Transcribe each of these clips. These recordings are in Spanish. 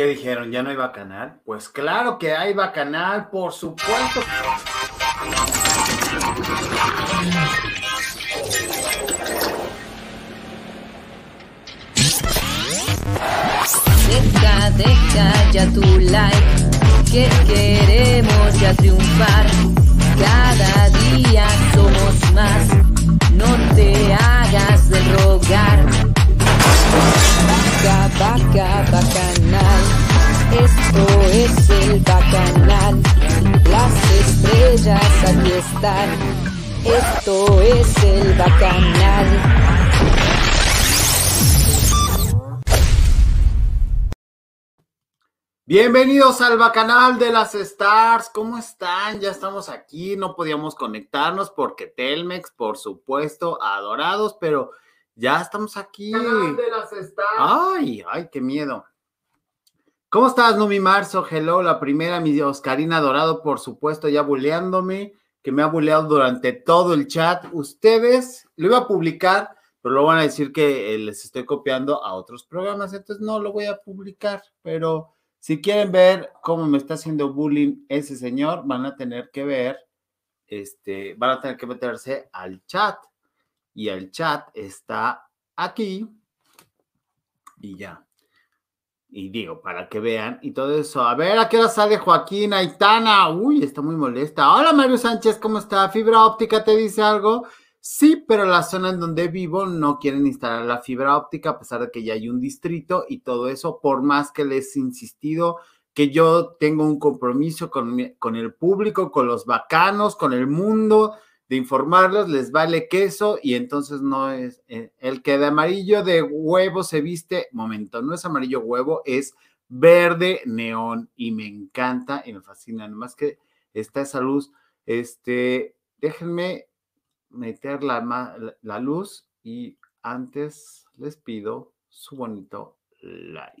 ¿Qué dijeron? ¿Ya no hay bacanal? Pues claro que hay bacanal, por supuesto. Deja, deja ya tu like, que queremos ya triunfar. Cada día somos más, no te hagas de rogar. Vaca, bacanal, esto es el bacanal. Las estrellas aquí están, esto es el bacanal. Bienvenidos al Bacanal de las Stars. ¿Cómo están? Ya estamos aquí. No podíamos conectarnos porque Telmex, por supuesto, adorados, pero ya estamos aquí. las. Ay, ay, qué miedo. ¿Cómo estás, Numi Marzo? Hello, la primera, mi Oscarina Dorado, por supuesto, ya buleándome, que me ha buleado durante todo el chat. Ustedes, lo iba a publicar, pero lo van a decir que eh, les estoy copiando a otros programas, entonces no lo voy a publicar, pero si quieren ver cómo me está haciendo bullying ese señor, van a tener que ver, este, van a tener que meterse al chat. Y el chat está aquí. Y ya. Y digo, para que vean y todo eso. A ver, ¿a qué hora sale Joaquín Aitana? Uy, está muy molesta. Hola, Mario Sánchez, ¿cómo está? ¿Fibra óptica te dice algo? Sí, pero la zona en donde vivo no quieren instalar la fibra óptica a pesar de que ya hay un distrito y todo eso, por más que les he insistido que yo tengo un compromiso con, con el público, con los bacanos, con el mundo, de informarlos, les vale queso y entonces no es eh, el que de amarillo de huevo se viste, momento, no es amarillo huevo, es verde neón y me encanta y me fascina, más que está esa luz, este, déjenme meter la, la luz y antes les pido su bonito like.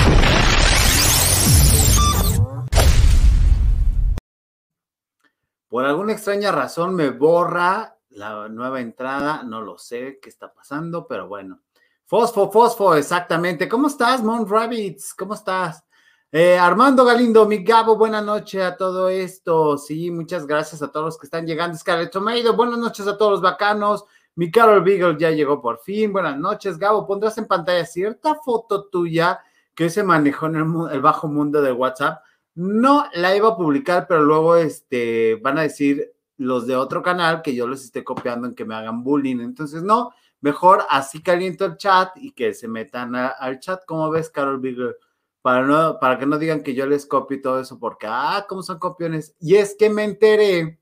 Por alguna extraña razón me borra la nueva entrada, no lo sé qué está pasando, pero bueno. Fosfo, Fosfo, exactamente. ¿Cómo estás, Mon Rabbits? ¿Cómo estás? Eh, Armando Galindo, mi Gabo, buenas noches a todo esto. Sí, muchas gracias a todos los que están llegando. Scarlett Tomeido, buenas noches a todos los bacanos. Mi Carol Beagle ya llegó por fin. Buenas noches, Gabo. Pondrás en pantalla cierta foto tuya que se manejó en el bajo mundo de WhatsApp no la iba a publicar, pero luego este, van a decir los de otro canal que yo los esté copiando en que me hagan bullying. Entonces, no, mejor así caliento el chat y que se metan al chat. ¿Cómo ves, Carol Bigger? Para, no, para que no digan que yo les copio y todo eso, porque, ah, ¿cómo son copiones? Y es que me enteré,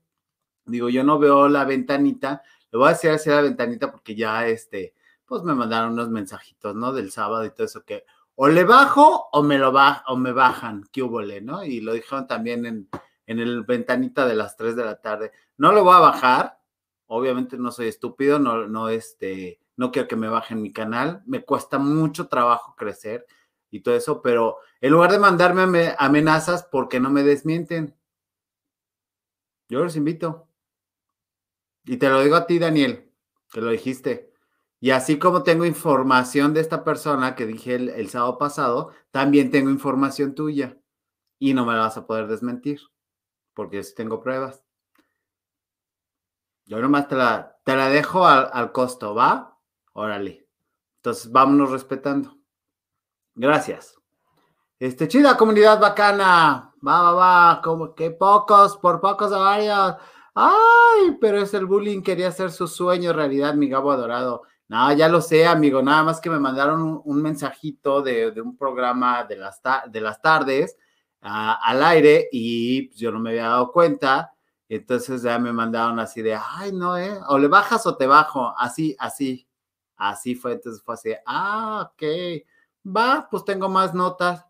digo, yo no veo la ventanita, le voy a decir así la ventanita porque ya, este, pues me mandaron unos mensajitos, ¿no? Del sábado y todo eso que, o le bajo o me lo va, o me bajan, qué ¿no? Y lo dijeron también en, en el ventanita de las 3 de la tarde. No lo voy a bajar, obviamente no soy estúpido, no, no, este, no quiero que me bajen mi canal, me cuesta mucho trabajo crecer y todo eso, pero en lugar de mandarme amenazas, porque no me desmienten? Yo los invito. Y te lo digo a ti, Daniel, que lo dijiste. Y así como tengo información de esta persona que dije el, sábado pasado, también tengo información tuya. Y no me la vas a poder desmentir, porque yo tengo pruebas. Yo nomás te la, te la dejo al, costo, ¿va? Órale. Entonces, vámonos respetando. Gracias. Este, chida comunidad bacana. Va, va, va. Como que pocos, por pocos a. Ay, pero es el bullying. Quería hacer su sueño realidad, mi Gabo adorado. No, ya lo sé, amigo, nada más que me mandaron un, mensajito de, un programa de las, de las tardes al aire y pues, yo no me había dado cuenta entonces ya me mandaron así de, ay, no, ¿eh? O le bajas o te bajo, así, así. Así fue, entonces fue así, ah, ok, va, pues tengo más notas.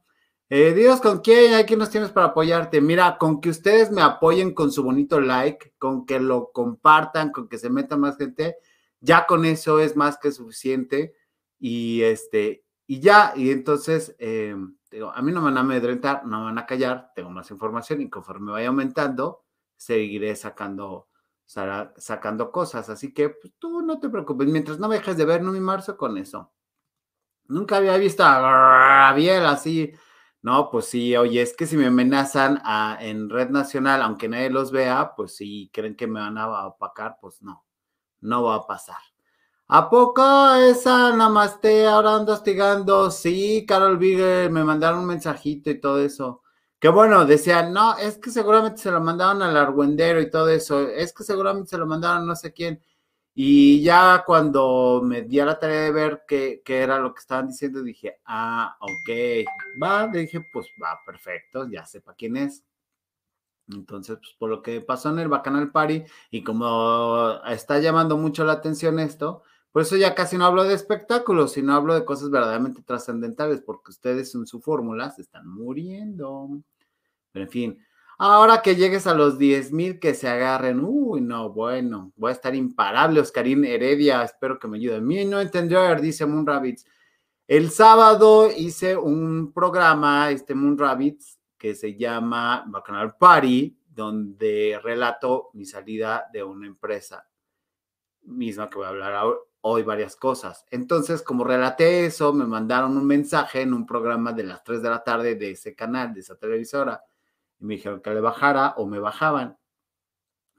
Eh, Dios, ¿con quién? ¿Hay nos tienes para apoyarte? Mira, con que ustedes me apoyen con su bonito like, con que lo compartan, con que se meta más gente, ya con eso es más que suficiente. Y este, y ya, y entonces, eh, digo, a mí no me van a amedrentar, no me van a callar, tengo más información y conforme vaya aumentando, seguiré sacando sacando cosas. Así que pues, tú no te preocupes, mientras no dejes de ver, no mi marzo con eso. Nunca había visto a Gabriel así. No, pues sí, oye, es que si me amenazan en red nacional, aunque nadie los vea, pues si creen que me van a opacar, pues no, no va a pasar. ¿A poco esa namaste ahora ando hostigando? Sí, Carol Bigger, me mandaron un mensajito y todo eso. Que bueno, decían, no, es que seguramente se lo mandaron al argüendero y todo eso, es que seguramente se lo mandaron no sé quién. Y ya cuando me di a la tarea de ver qué, era lo que estaban diciendo, dije, ah, ok, va, le dije, pues va, perfecto, ya sepa quién es. Entonces, pues por lo que pasó en el Bacanal Party y como está llamando mucho la atención esto, por eso ya casi no hablo de espectáculos, sino hablo de cosas verdaderamente trascendentales, porque ustedes en su fórmula se están muriendo. Pero en fin, ahora que llegues a los 10 mil que se agarren, uy, no, bueno, voy a estar imparable, Oscarín Heredia, espero que me ayude. Mi no entendió, dice Moon Rabbits. El sábado hice un programa, este Moon Rabbits, que se llama Bacanal Party, donde relato mi salida de una empresa misma que voy a hablar hoy varias cosas. Entonces, como relaté eso, me mandaron un mensaje en un programa de las 3 de la tarde de ese canal, de esa televisora, y me dijeron que le bajara o me bajaban.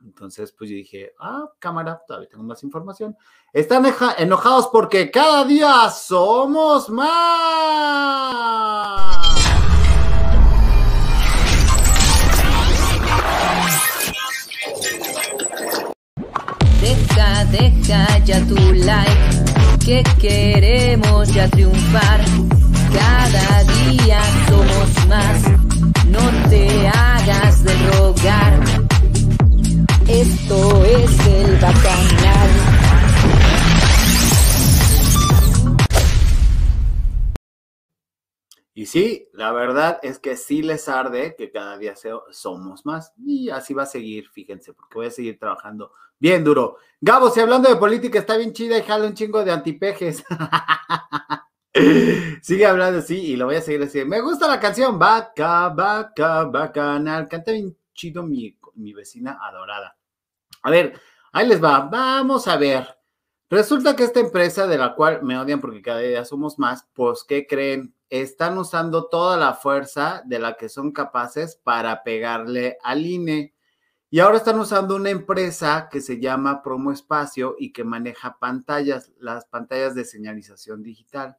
Entonces, pues yo dije, ah, cámara, todavía tengo más información. Están enojados porque cada día somos más. Deja, ya tu like, que queremos ya triunfar. Cada día somos más, no te hagas de rogar. Esto es el bacanal. Y sí, la verdad es que sí les arde que cada día somos más. Y así va a seguir, fíjense, porque voy a seguir trabajando bien duro. Gabo, si hablando de política está bien chida y jala un chingo de antipejes. Sigue hablando así y lo voy a seguir así. Me gusta la canción Vaca, Vaca, Bacanal. Canta bien chido mi, mi vecina adorada. A ver, ahí les va. Vamos a ver. Resulta que esta empresa de la cual me odian porque cada día somos más, pues, ¿qué creen? están usando toda la fuerza de la que son capaces para pegarle al INE. Y ahora están usando una empresa que se llama Promo Espacio y que maneja pantallas, las pantallas de señalización digital.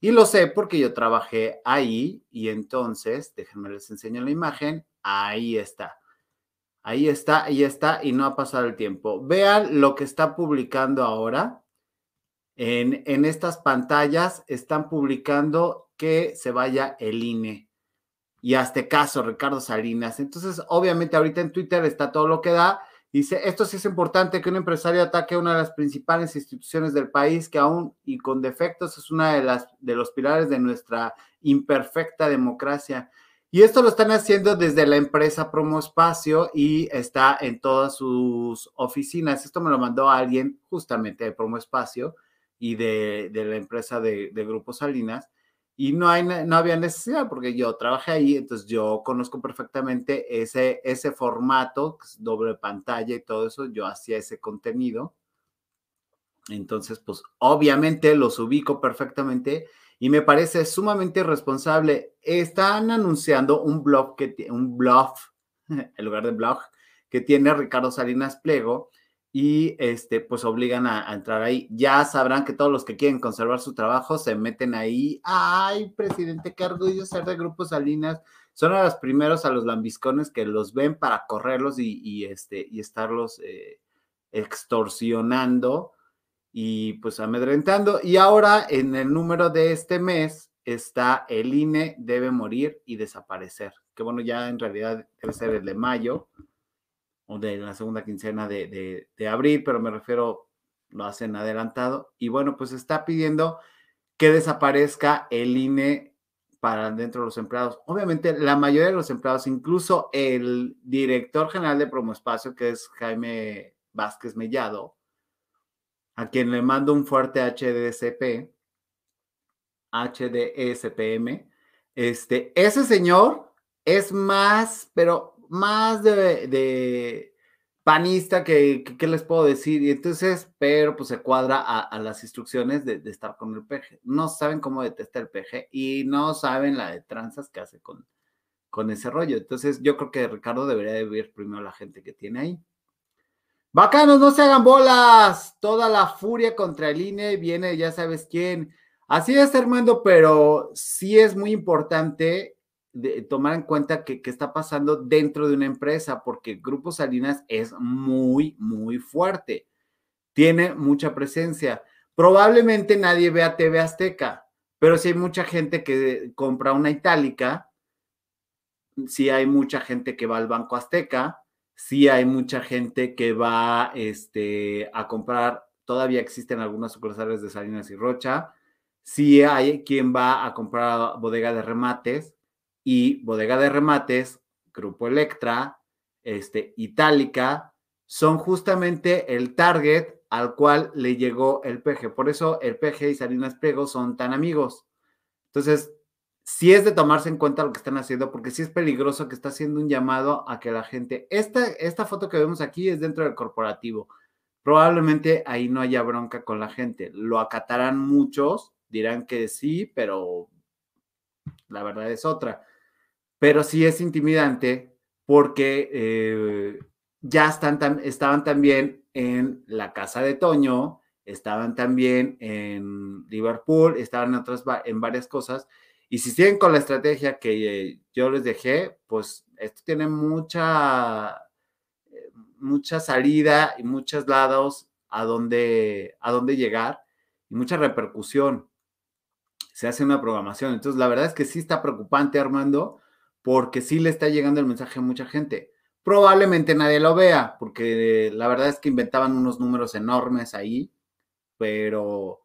Y lo sé porque yo trabajé ahí y entonces, déjenme les enseño la imagen, ahí está. Ahí está, ahí está y no ha pasado el tiempo. Vean lo que está publicando ahora. En, en estas pantallas están publicando que se vaya el INE. Y hazte caso, Ricardo Salinas. Entonces, obviamente, ahorita en Twitter está todo lo que da. Dice, esto sí es importante que un empresario ataque una de las principales instituciones del país, que aún y con defectos es una de las de los pilares de nuestra imperfecta democracia. Y esto lo están haciendo desde la empresa Promo Espacio y está en todas sus oficinas. Esto me lo mandó alguien justamente de Promo Espacio y de, la empresa de, de Grupo Salinas y no, hay, no había necesidad porque yo trabajé ahí, entonces yo conozco perfectamente ese, ese formato, doble pantalla y todo eso, yo hacía ese contenido. Entonces, pues obviamente los ubico perfectamente y me parece sumamente responsable. Están anunciando un blog, que, un blog, en lugar de blog, que tiene Ricardo Salinas Plego, y este, pues obligan a, entrar ahí. Ya sabrán que todos los que quieren conservar su trabajo se meten ahí. Ay, presidente, qué orgullo ser de Grupo Salinas. Son a los primeros a los lambiscones que los ven para correrlos y, este, y estarlos eh, extorsionando y pues amedrentando. Y ahora en el número de este mes está el INE debe morir y desaparecer. Que bueno, ya en realidad debe ser el de mayo o de la segunda quincena de, de abril, pero me refiero, lo hacen adelantado. Y bueno, pues está pidiendo que desaparezca el INE para dentro de los empleados. Obviamente, la mayoría de los empleados, incluso el director general de Espacio, que es Jaime Vázquez Mellado, a quien le mando un fuerte HDSP, HDSPM, este, ese señor es más, pero más de panista que, ¿qué les puedo decir? Y entonces, pero pues se cuadra a, las instrucciones de, estar con el peje. No saben cómo detesta el peje y no saben la de tranzas que hace con, con ese rollo. Entonces, yo creo que Ricardo debería de ver primero la gente que tiene ahí. Bacanos, no se hagan bolas. Toda la furia contra el INE viene, ya sabes quién. Así es, Armando, pero sí es muy importante tomar en cuenta que, está pasando dentro de una empresa, porque Grupo Salinas es muy, muy fuerte. Tiene mucha presencia. Probablemente nadie vea TV Azteca, pero si hay mucha gente que compra una itálica, si hay mucha gente que va al Banco Azteca, si hay mucha gente que va este, a comprar, todavía existen algunas sucursales de Salinas y Rocha, si hay quien va a comprar bodega de remates, y Bodega de Remates, Grupo Electra, este, Itálica, son justamente el target al cual le llegó el PG. Por eso el PG y Salinas Pliego son tan amigos. Entonces, sí es de tomarse en cuenta lo que están haciendo, porque sí es peligroso que está haciendo un llamado a que la gente, esta, esta foto que vemos aquí es dentro del corporativo. Probablemente ahí no haya bronca con la gente. Lo acatarán muchos, dirán que sí, pero la verdad es otra pero sí es intimidante porque eh, ya están estaban también en la casa de Toño, estaban también en Liverpool, estaban en otras en varias cosas. Y si siguen con la estrategia que yo les dejé, pues esto tiene mucha, eh, mucha salida y muchos lados a donde, a dónde llegar y mucha repercusión. Se hace una programación. Entonces, la verdad es que sí está preocupante, Armando, porque sí le está llegando el mensaje a mucha gente. Probablemente nadie lo vea, porque la verdad es que inventaban unos números enormes ahí, pero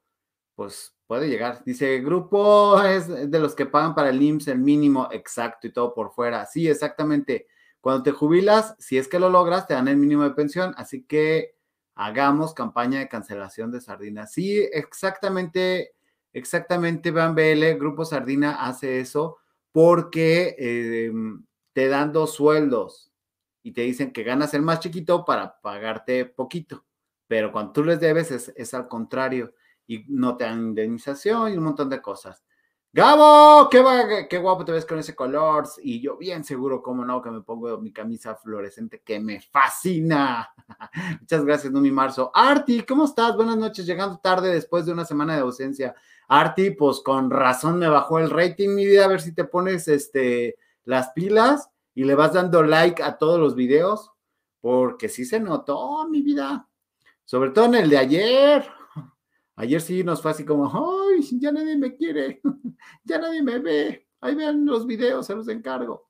pues puede llegar. Dice, grupo es de los que pagan para el IMSS el mínimo exacto y todo por fuera. Sí, exactamente. Cuando te jubilas, si es que lo logras, te dan el mínimo de pensión. Así que hagamos campaña de cancelación de sardinas. Sí, exactamente, exactamente, Van BL, Grupo Sardina hace eso porque em, te dan dos sueldos y te dicen que ganas el más chiquito para pagarte poquito, pero cuando tú les debes es, al contrario y no te dan indemnización y un montón de cosas. Gabo, qué, qué guapo te ves con ese color. Y yo bien seguro, cómo no, que me pongo mi camisa fluorescente que me fascina. Muchas gracias, Numi Marzo. Arti, ¿cómo estás? Buenas noches, llegando tarde después de una semana de ausencia. Arti, pues con razón me bajó el rating, mi vida, a ver si te pones este, las pilas y le vas dando like a todos los videos, porque sí se notó, mi vida. Sobre todo en el de ayer. Ayer sí nos fue así como, Ya nadie me quiere, ya nadie me ve. Ahí vean los videos, se los encargo.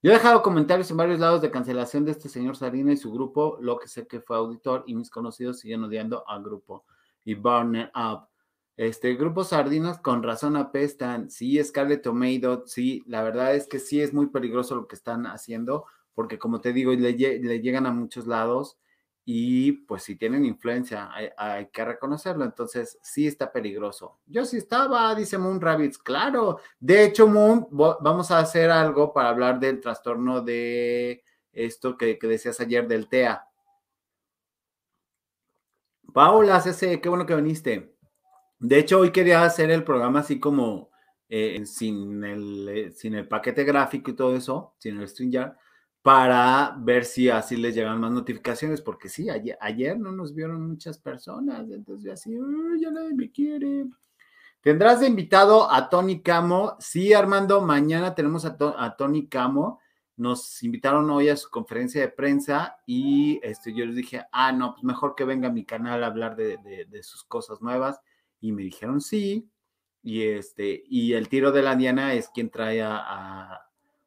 Yo he dejado comentarios en varios lados de cancelación de este señor Sarina y su grupo, lo que sé que fue auditor y mis conocidos siguen odiando al grupo y burn it up. Este, Grupo Sardinas con razón apestan. Sí, Scarlett Tomato, sí, la verdad es que sí es muy peligroso lo que están haciendo, porque como te digo, le, llegan a muchos lados y pues si tienen influencia, hay, que reconocerlo. Entonces, sí está peligroso. Yo sí estaba, dice Moon Rabbits, claro. De hecho, Moon, vamos a hacer algo para hablar del trastorno de esto que, que decías ayer del TEA. Paula, CC, qué bueno que viniste. De hecho, hoy quería hacer el programa así como eh, sin, el, eh, sin el paquete gráfico y todo eso, sin el StreamYard, para ver si así les llegan más notificaciones, porque sí, ayer, no nos vieron muchas personas, entonces así, ya nadie me quiere. Tendrás de invitado a Tony Camo. Sí, Armando, mañana tenemos a, Tony Camo. Nos invitaron hoy a su conferencia de prensa y este, yo les dije, ah, no, pues mejor que venga a mi canal a hablar de, de sus cosas nuevas y me dijeron sí. Y, este, y el tiro de la Diana es quien trae a,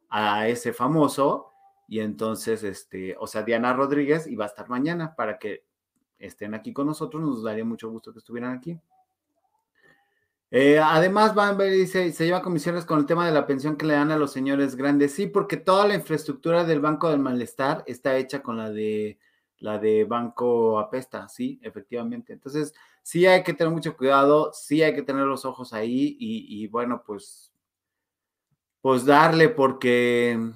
a, ese famoso Y entonces, este, o sea, Diana Rodríguez iba a estar mañana para que estén aquí con nosotros. Nos daría mucho gusto que estuvieran aquí. Eh, además, Van dice, se lleva comisiones con el tema de la pensión que le dan a los señores grandes. Sí, porque toda la infraestructura del Banco del Malestar está hecha con la de la de Banco Apesta, sí, efectivamente. Entonces, sí hay que tener mucho cuidado, sí hay que tener los ojos ahí y, y bueno, pues, pues darle porque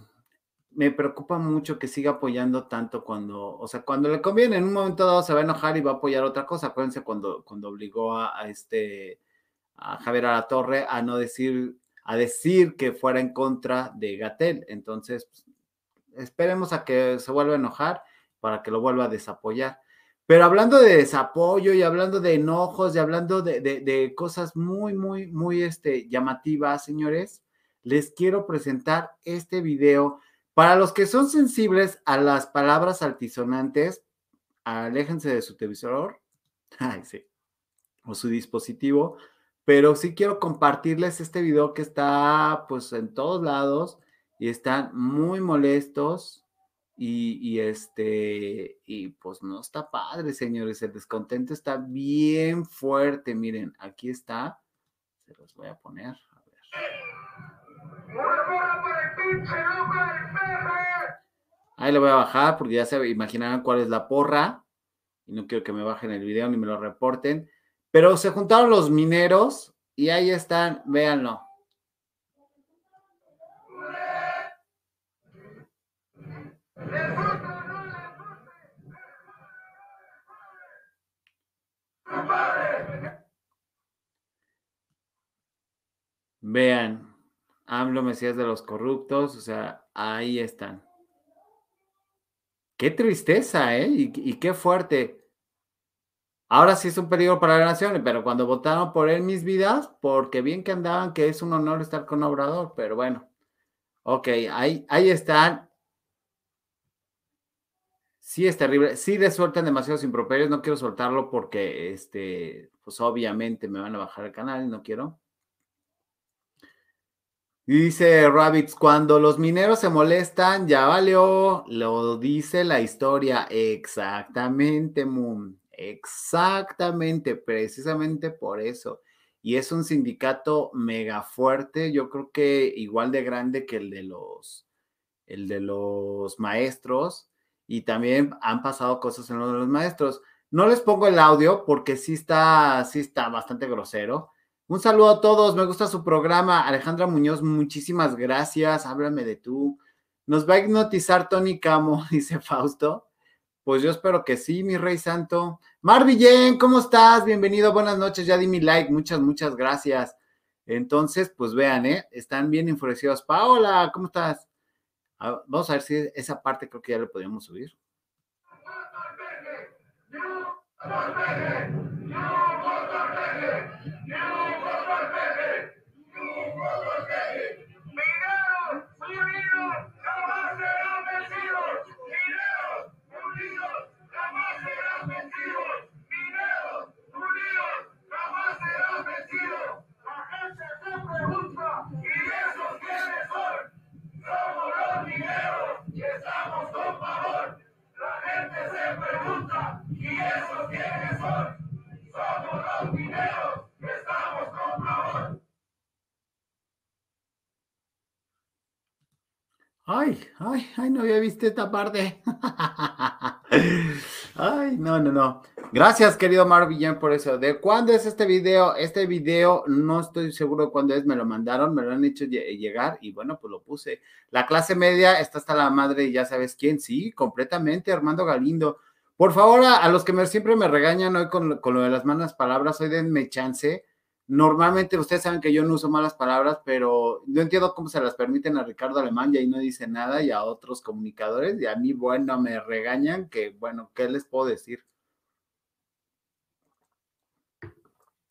me preocupa mucho que siga apoyando tanto cuando, o sea, cuando le conviene, en un momento dado se va a enojar y va a apoyar otra cosa. Acuérdense cuando, cuando obligó a, este, a Javier la Torre a no decir, a decir que fuera en contra de Gatel. Entonces, pues, esperemos a que se vuelva a enojar para que lo vuelva a desapoyar. Pero hablando de desapoyo y hablando de enojos y hablando de, de, de cosas muy, muy, muy este, llamativas, señores, les quiero presentar este video para los que son sensibles a las palabras altisonantes, aléjense de su televisor o su dispositivo, pero sí quiero compartirles este video que está pues en todos lados y están muy molestos y, y, este, y pues no está padre, señores, el descontento está bien fuerte, miren, aquí está, se los voy a poner, a ver. Ahí le voy a bajar porque ya se imaginarán cuál es la porra. Y no quiero que me bajen el video ni me lo reporten. Pero se juntaron los mineros y ahí están, véanlo. Vean, AMLO Mesías de los corruptos, o sea, ahí están. Qué tristeza, ¿eh? Y, qué fuerte. Ahora sí es un peligro para la nación, pero cuando votaron por él mis vidas, porque bien que andaban, que es un honor estar con Obrador, pero bueno. Ok, ahí, ahí están. Sí es terrible. Sí le sueltan demasiados improperios. No quiero soltarlo porque, este, pues obviamente me van a bajar el canal no quiero. Dice Rabbits, cuando los mineros se molestan, ya valió, lo dice la historia. Exactamente, Moon. Exactamente, precisamente por eso. Y es un sindicato mega fuerte, yo creo que igual de grande que el de los, el de los maestros. Y también han pasado cosas en lo de los maestros. No les pongo el audio porque sí está, sí está bastante grosero un saludo a todos, me gusta su programa. Alejandra Muñoz, muchísimas gracias. Háblame de tú. ¿Nos va a hipnotizar Tony Camo? Dice Fausto. Pues yo espero que sí, mi rey santo. Marvillén, ¿cómo estás? Bienvenido, buenas noches. Ya di mi like, muchas, muchas gracias. Entonces, pues vean, ¿eh? Están bien enfurecidos. Paola, ¿cómo estás? vamos a ver si esa parte creo que ya le podríamos subir. Ay, ay, ay, no había visto esta parte. ay, no, no, no. Gracias, querido Marvillán, por eso. ¿De cuándo es este video? Este video no estoy seguro de cuándo es, me lo mandaron, me lo han hecho llegar y bueno, pues lo puse. La clase media está hasta la madre y ya sabes quién, sí, completamente, Armando Galindo. Por favor, a, los que me, siempre me regañan hoy con, con lo de las malas palabras, hoy denme chance Normalmente ustedes saben que yo no uso malas palabras, pero no entiendo cómo se las permiten a Ricardo Alemán y ahí no dice nada y a otros comunicadores y a mí, bueno, me regañan que, bueno, ¿qué les puedo decir?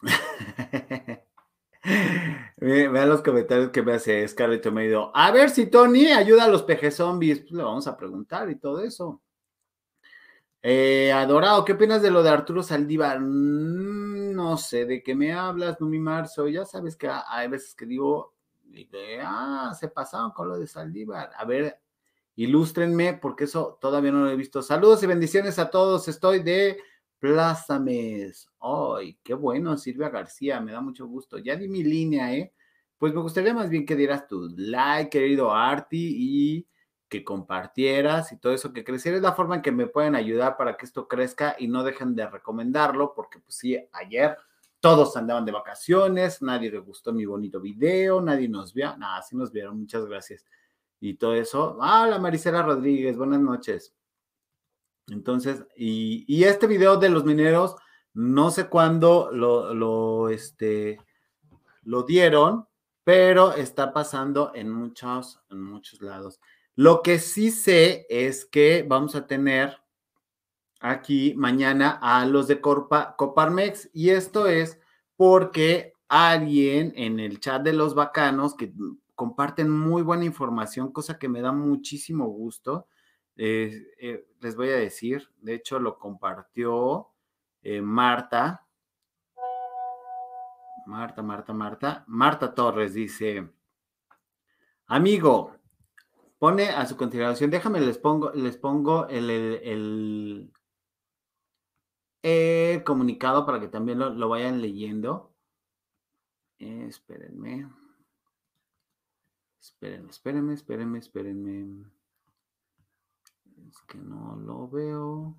Vean los comentarios que me hace Scarlett Medio. A ver si Tony ayuda a los peje zombies. Pues le vamos a preguntar y todo eso. Eh, Adorado, ¿qué opinas de lo de Arturo Saldívar? no sé de qué me hablas, mi Marzo. Ya sabes que hay veces que digo, ah, se pasaron con lo de Saldívar. A ver, ilústrenme, porque eso todavía no lo he visto. Saludos y bendiciones a todos. Estoy de Plázames. ¡Ay, qué bueno, Silvia García! Me da mucho gusto. Ya di mi línea, ¿eh? Pues me gustaría más bien que dieras tu like, querido Arti, y que compartieras y todo eso, que creciera. Es la forma en que me pueden ayudar para que esto crezca y no dejen de recomendarlo, porque pues sí, ayer todos andaban de vacaciones, nadie le gustó mi bonito video, nadie nos vio, nada, sí nos vieron, muchas gracias. Y todo eso. Ah, la Rodríguez, buenas noches. Entonces, y, este video de los mineros, no sé cuándo lo, lo, este, lo dieron, pero está pasando en muchos, en muchos lados. Lo que sí sé es que vamos a tener aquí mañana a los de Coparmex y esto es porque alguien en el chat de los bacanos que comparten muy buena información, cosa que me da muchísimo gusto. Eh, eh, les voy a decir, de hecho lo compartió eh, Marta. Marta, Marta, Marta. Marta Torres dice, amigo, pone a su consideración, déjame, les pongo, les pongo el, comunicado para que también lo, vayan leyendo. espérenme. Espérenme, espérenme, espérenme, espérenme. Es que no lo veo.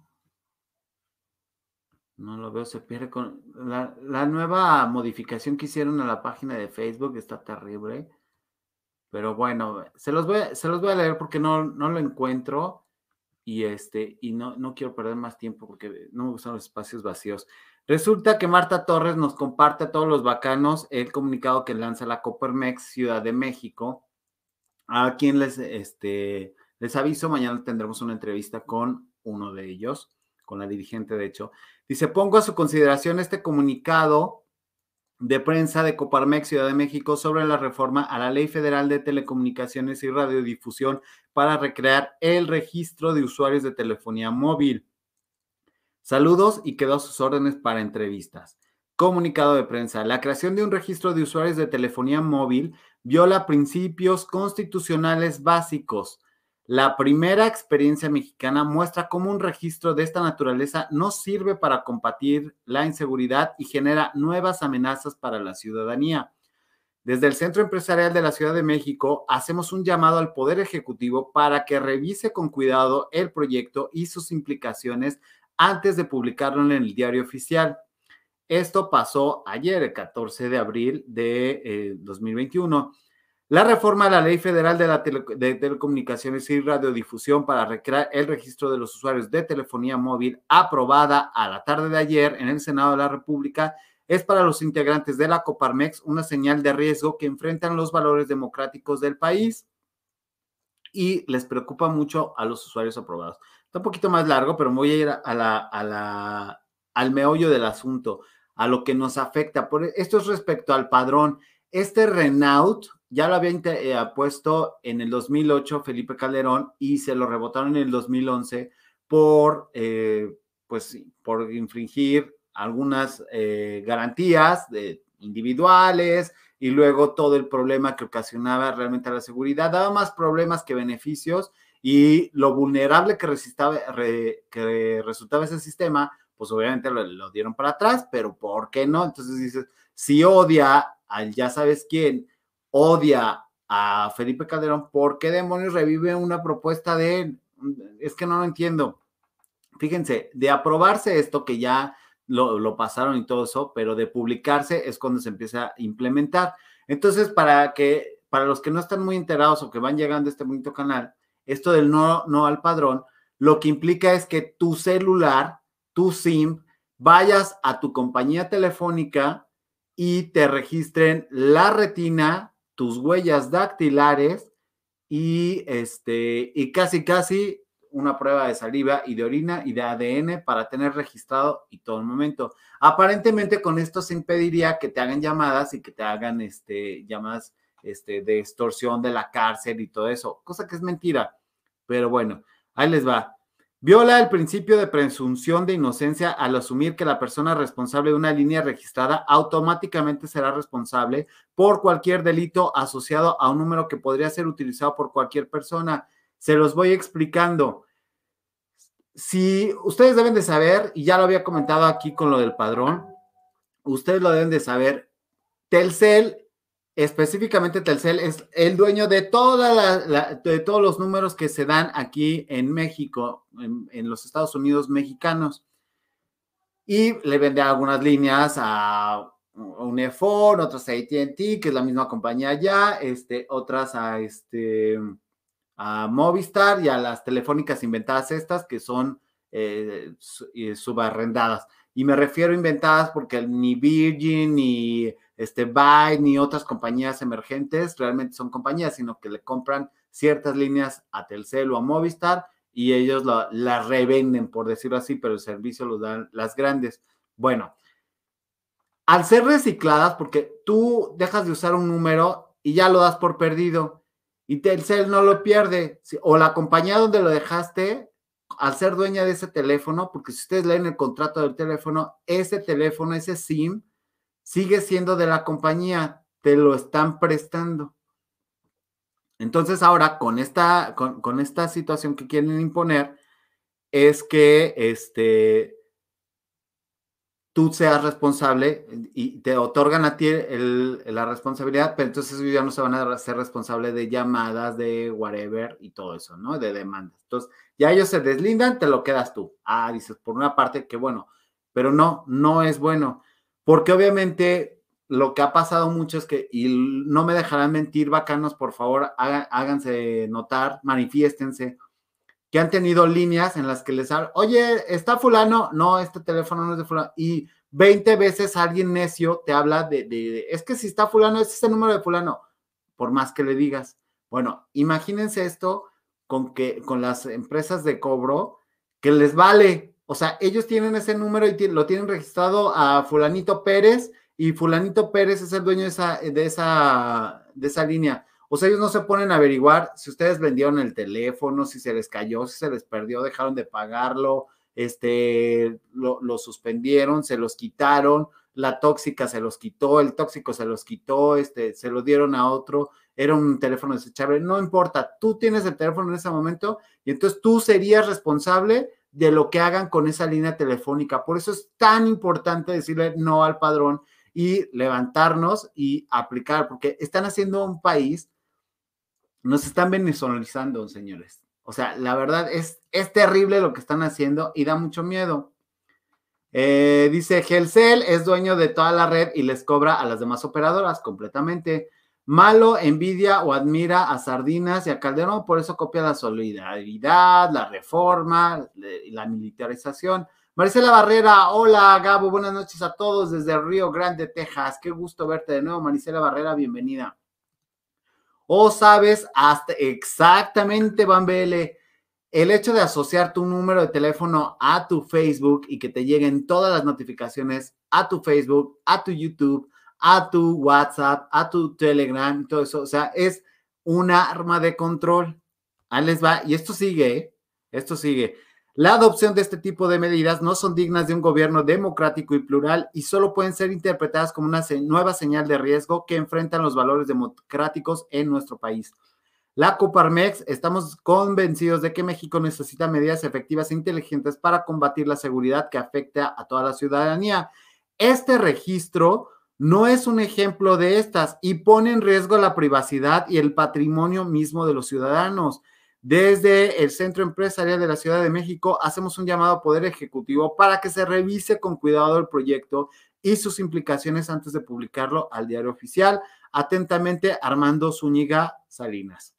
No lo veo, se pierde con... La, la, nueva modificación que hicieron a la página de Facebook está terrible. Pero bueno, se los voy, a, se los a leer porque no, no lo encuentro y, este, y no, no quiero perder más tiempo porque no me gustan los espacios vacíos. Resulta que Marta Torres nos comparte a todos los bacanos el comunicado que lanza la Copermex Ciudad de México, a quien les, este, les aviso, mañana tendremos una entrevista con uno de ellos, con la dirigente, de hecho. Dice, pongo a su consideración este comunicado de prensa de Coparmex Ciudad de México sobre la reforma a la Ley Federal de Telecomunicaciones y Radiodifusión para recrear el registro de usuarios de telefonía móvil. Saludos y quedo a sus órdenes para entrevistas. Comunicado de prensa. La creación de un registro de usuarios de telefonía móvil viola principios constitucionales básicos la primera experiencia mexicana muestra cómo un registro de esta naturaleza no sirve para combatir la inseguridad y genera nuevas amenazas para la ciudadanía. Desde el Centro Empresarial de la Ciudad de México hacemos un llamado al Poder Ejecutivo para que revise con cuidado el proyecto y sus implicaciones antes de publicarlo en el diario oficial. Esto pasó ayer, el 14 de abril de 2021. La reforma a la Ley Federal de, la Telecomunicaciones y Radiodifusión para recrear el registro de los usuarios de telefonía móvil, aprobada a la tarde de ayer en el Senado de la República, es para los integrantes de la Coparmex una señal de riesgo que enfrentan los valores democráticos del país y les preocupa mucho a los usuarios aprobados. Está un poquito más largo, pero voy a ir al meollo del asunto, a lo que nos afecta. Por, esto es respecto al padrón. Este Renault ya lo había eh, puesto en el 2008 Felipe Calderón y se lo rebotaron en el 2011 por, eh, pues, por infringir algunas eh, garantías de, individuales y luego todo el problema que ocasionaba realmente a la seguridad. Daba más problemas que beneficios y lo vulnerable que, que resultaba ese sistema, pues obviamente lo, lo dieron para atrás, pero ¿por qué no? Entonces dices, si odia al ya sabes quién, odia a Felipe Calderón, ¿por qué demonios revive una propuesta de él? Es que no lo entiendo. Fíjense, de aprobarse esto que ya lo, pasaron y todo eso, pero de publicarse es cuando se empieza a implementar. Entonces, para que, para los que no están muy enterados o que van llegando a este bonito canal, esto del no, no al padrón, lo que implica es que tu celular, tu SIM, vayas a tu compañía telefónica y te registren la retina, tus huellas dactilares y, este, y casi, casi una prueba de saliva y de orina y de ADN para tener registrado y todo el momento. Aparentemente con esto se impediría que te hagan llamadas y que te hagan este, llamadas este, de extorsión de la cárcel y todo eso, cosa que es mentira. Pero bueno, ahí les va. Viola el principio de presunción de inocencia al asumir que la persona responsable de una línea registrada automáticamente será responsable por cualquier delito asociado a un número que podría ser utilizado por cualquier persona. Se los voy explicando. Si ustedes deben de saber, y ya lo había comentado aquí con lo del padrón, ustedes lo deben de saber, Telcel, específicamente Telcel, es el dueño de, toda de todos los números que se dan aquí en México, en, los Estados Unidos mexicanos. Y le vende algunas líneas a Unifón, otras a AT&T, que es la misma compañía ya, este, otras a este a Movistar y a las telefónicas inventadas estas que son eh, subarrendadas. Y me refiero a inventadas porque ni Virgin, ni este Byte, ni otras compañías emergentes realmente son compañías, sino que le compran ciertas líneas a Telcel o a Movistar y ellos la revenden, por decirlo así, pero el servicio lo dan las grandes. Bueno, al ser recicladas, porque tú dejas de usar un número y ya lo das por perdido y Telcel no lo pierde, o la compañía donde lo dejaste, al ser dueña de ese teléfono, porque si ustedes leen el contrato del teléfono, ese teléfono, ese SIM, sigue siendo de la compañía, te lo están prestando. Entonces ahora con esta, con, con esta situación que quieren imponer, es que este, tú seas responsable y te otorgan a ti la responsabilidad, pero entonces ya no se van a ser responsables de llamadas, de whatever y todo eso, ¿no? De demandas. Entonces, ya ellos se deslindan, te lo quedas tú. Ah, dices, por una parte, que bueno, pero no, no es bueno, porque obviamente lo que ha pasado mucho es que, y no me dejarán mentir, bacanos, por favor, háganse notar, manifiéstense, que han tenido líneas en las que les hablan, oye, ¿está fulano? No, este teléfono no es de fulano. Y 20 veces alguien necio te habla de, es que si está fulano, es ese número de fulano, por más que le digas. Bueno, imagínense esto con que con las empresas de cobro que les vale, o sea, ellos tienen ese número y lo tienen registrado a fulanito Pérez y fulanito Pérez es el dueño de esa, de esa, de esa línea. O sea, ellos no se ponen a averiguar si ustedes vendieron el teléfono, si se les cayó, si se les perdió, dejaron de pagarlo, este, lo, suspendieron, se los quitaron, la tóxica se los quitó, el tóxico se los quitó, este, se lo dieron a otro, era un teléfono desechable, no importa, tú tienes el teléfono en ese momento y entonces tú serías responsable de lo que hagan con esa línea telefónica. Por eso es tan importante decirle no al padrón y levantarnos y aplicar, porque están haciendo un país nos están venezolizando, señores. O sea, la verdad es, es terrible lo que están haciendo y da mucho miedo. Eh, dice, Gelcel es dueño de toda la red y les cobra a las demás operadoras completamente. Malo envidia o admira a Sardinas y a Calderón, por eso copia la solidaridad, la reforma, la militarización. Maricela Barrera, hola Gabo, buenas noches a todos desde Río Grande, Texas. Qué gusto verte de nuevo, Maricela Barrera, bienvenida. O sabes hasta exactamente, Bambele, el hecho de asociar tu número de teléfono a tu Facebook y que te lleguen todas las notificaciones a tu Facebook, a tu YouTube, a tu WhatsApp, a tu Telegram, todo eso, o sea, es una arma de control. Ahí les va, y esto sigue, ¿eh? esto sigue. La adopción de este tipo de medidas no son dignas de un gobierno democrático y plural y solo pueden ser interpretadas como una nueva señal de riesgo que enfrentan los valores democráticos en nuestro país. La Coparmex, estamos convencidos de que México necesita medidas efectivas e inteligentes para combatir la seguridad que afecta a toda la ciudadanía. Este registro no es un ejemplo de estas y pone en riesgo la privacidad y el patrimonio mismo de los ciudadanos. Desde el Centro Empresarial de la Ciudad de México hacemos un llamado a Poder Ejecutivo para que se revise con cuidado el proyecto y sus implicaciones antes de publicarlo al diario oficial. Atentamente, Armando Zúñiga Salinas.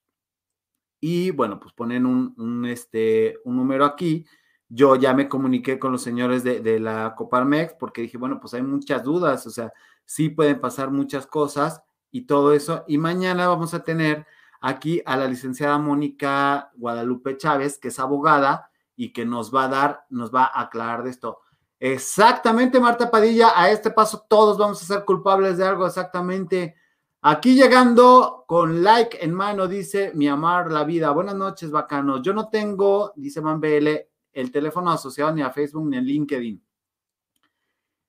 Y bueno, pues ponen un, este, un número aquí. Yo ya me comuniqué con los señores de, de la Coparmex porque dije, bueno, pues hay muchas dudas, o sea, sí pueden pasar muchas cosas y todo eso. Y mañana vamos a tener aquí a la licenciada Mónica Guadalupe Chávez, que es abogada y que nos va a dar, nos va a aclarar de esto. Exactamente, Marta Padilla, a este paso todos vamos a ser culpables de algo, exactamente. Aquí llegando con like en mano, dice mi amar la vida. Buenas noches, bacanos. Yo no tengo, dice BL, el teléfono asociado ni a Facebook ni a LinkedIn.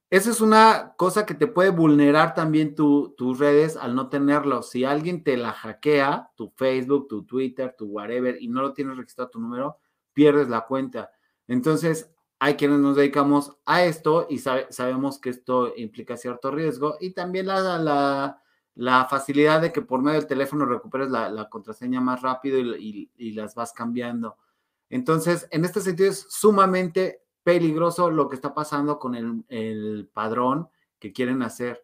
Esa es una cosa que te puede vulnerar también tus redes al no tenerlo. Si alguien te la hackea, tu Facebook, tu Twitter, tu whatever, y no lo tienes registrado tu número, pierdes la cuenta. Entonces, hay quienes nos dedicamos a esto y sabemos que esto implica cierto riesgo y también la, la, facilidad de que por medio del teléfono recuperes la, contraseña más rápido y, y las vas cambiando. Entonces, en este sentido es sumamente peligroso lo que está pasando con el, padrón que quieren hacer.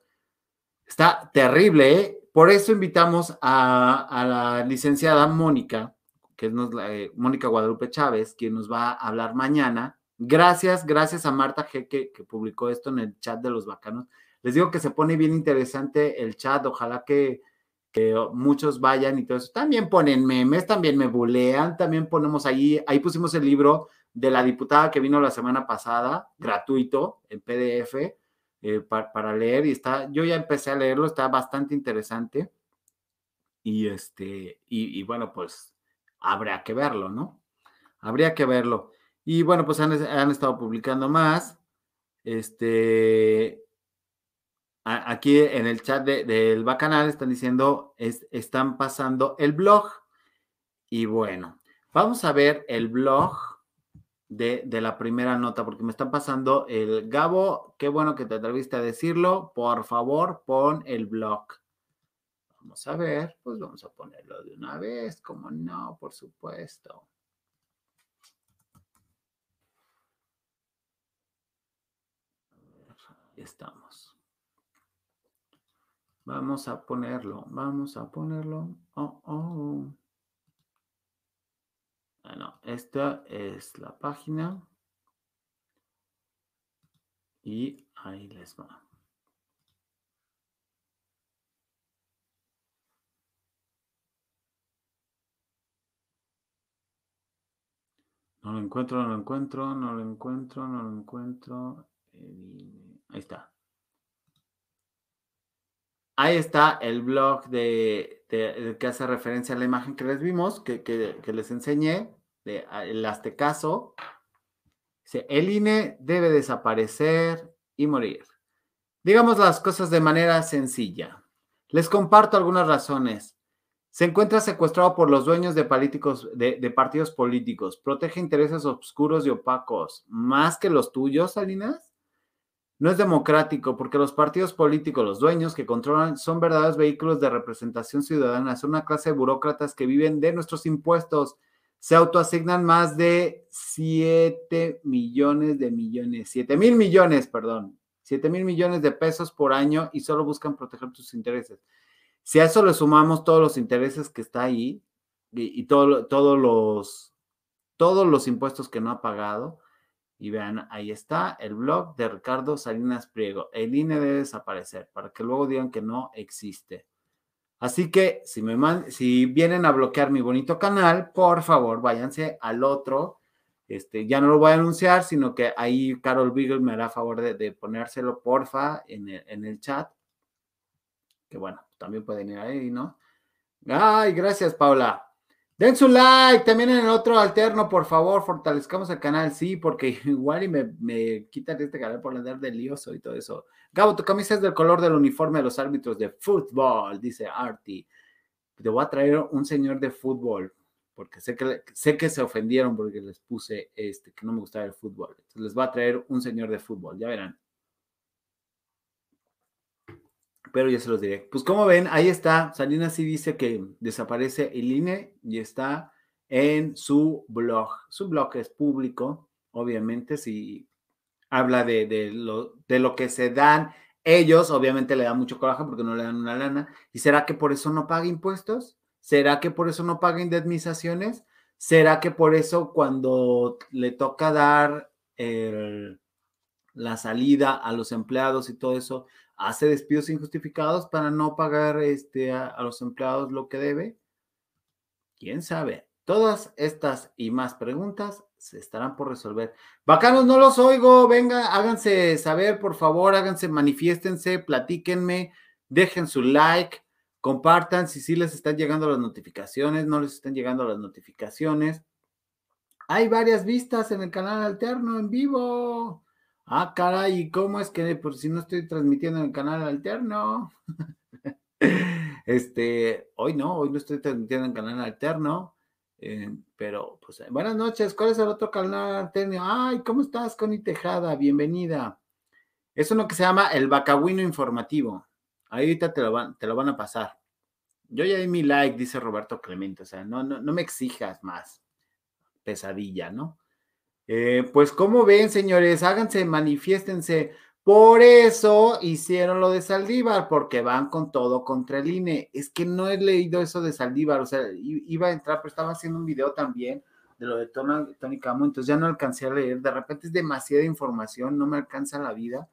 Está terrible, ¿eh? Por eso invitamos a, la licenciada Mónica, que es eh, Mónica Guadalupe Chávez, quien nos va a hablar mañana. Gracias, gracias a Marta G que, publicó esto en el chat de los bacanos. Les digo que se pone bien interesante el chat, ojalá que, que muchos vayan y todo eso. También ponen memes, también me bulean, también ponemos ahí, ahí pusimos el libro de la diputada que vino la semana pasada, gratuito, en PDF, eh, para, leer. Y está, yo ya empecé a leerlo, está bastante interesante. Y este, y, bueno, pues habría que verlo, ¿no? Habría que verlo. Y bueno, pues han, estado publicando más. Este, aquí en el chat del Bacanal están diciendo, es, están pasando el blog. Y bueno, vamos a ver el blog de, la primera nota, porque me están pasando el Gabo, qué bueno que te atreviste a decirlo, por favor, pon el blog. Vamos a ver, pues vamos a ponerlo de una vez, como no, por supuesto. Ahí estamos. Vamos a ponerlo, vamos a ponerlo. Oh, oh. Bueno, esta es la página. Y ahí les va. No lo encuentro, no lo encuentro, no lo encuentro, no lo encuentro. Ahí está. Ahí está el blog de, que hace referencia a la imagen que les vimos, que, les enseñé, de, el Aztecaso. Dice, el INE debe desaparecer y morir. Digamos las cosas de manera sencilla. Les comparto algunas razones. Se encuentra secuestrado por los dueños de, políticos, de, de partidos políticos. Protege intereses oscuros y opacos. ¿Más que los tuyos, Salinas? No es democrático porque los partidos políticos, los dueños que controlan, son verdaderos vehículos de representación ciudadana. Son una clase de burócratas que viven de nuestros impuestos. Se autoasignan más de 7 millones de millones, 7 mil millones, perdón, 7 mil millones de pesos por año y solo buscan proteger tus intereses. Si a eso le sumamos todos los intereses que está ahí y, todos los, todos los impuestos que no ha pagado, y vean, ahí está el blog de Ricardo Salinas Priego. El INE debe desaparecer para que luego digan que no existe. Así que si, me si vienen a bloquear mi bonito canal, por favor, váyanse al otro. Este, ya no lo voy a anunciar, sino que ahí Carol Beagle me hará favor de, ponérselo, porfa, en el, en el chat. Que bueno, también pueden ir ahí, ¿no? Ay, gracias, Paula. Den su like, también en el otro alterno, por favor, fortalezcamos el canal, sí, porque igual y me, me quitan este canal por andar de lioso y todo eso. Gabo, tu camisa es del color del uniforme de los árbitros de fútbol, dice Artie. Te voy a traer un señor de fútbol, porque sé que, sé que se ofendieron porque les puse este, que no me gustaba el fútbol. Entonces les voy a traer un señor de fútbol, ya verán pero ya se los diré. Pues como ven, ahí está. Salinas sí dice que desaparece el INE y está en su blog. Su blog es público, obviamente, si habla de, lo, de lo que se dan ellos, obviamente le da mucho coraje porque no le dan una lana. ¿Y será que por eso no paga impuestos? ¿Será que por eso no paga indemnizaciones? ¿Será que por eso cuando le toca dar la salida a los empleados y todo eso, hace despidos injustificados para no pagar este, a, los empleados lo que debe? ¿Quién sabe? Todas estas y más preguntas se estarán por resolver. Bacanos, no los oigo. Venga, háganse saber, por favor, háganse, manifiéstense, platíquenme, dejen su like, compartan si sí les están llegando las notificaciones, no les están llegando las notificaciones. Hay varias vistas en el canal alterno en vivo. Ah, caray, ¿cómo es que por si no estoy transmitiendo en el canal alterno? este, hoy no, hoy no estoy transmitiendo en canal alterno. Eh, pero, pues, eh, buenas noches. ¿Cuál es el otro canal alterno? Ay, ¿cómo estás, Connie Tejada? Bienvenida. Es uno que se llama el Bacahuino Informativo. Ahorita te lo van, te lo van a pasar. Yo ya di mi like, dice Roberto Clemente. O sea, no, no, no me exijas más. Pesadilla, ¿no? Eh, pues, como ven, señores? Háganse, manifiéstense. Por eso hicieron lo de Saldívar, porque van con todo contra el INE. Es que no he leído eso de Saldívar, o sea, iba a entrar, pero estaba haciendo un video también de lo de Tony Camo, entonces ya no alcancé a leer. De repente es demasiada información, no me alcanza la vida.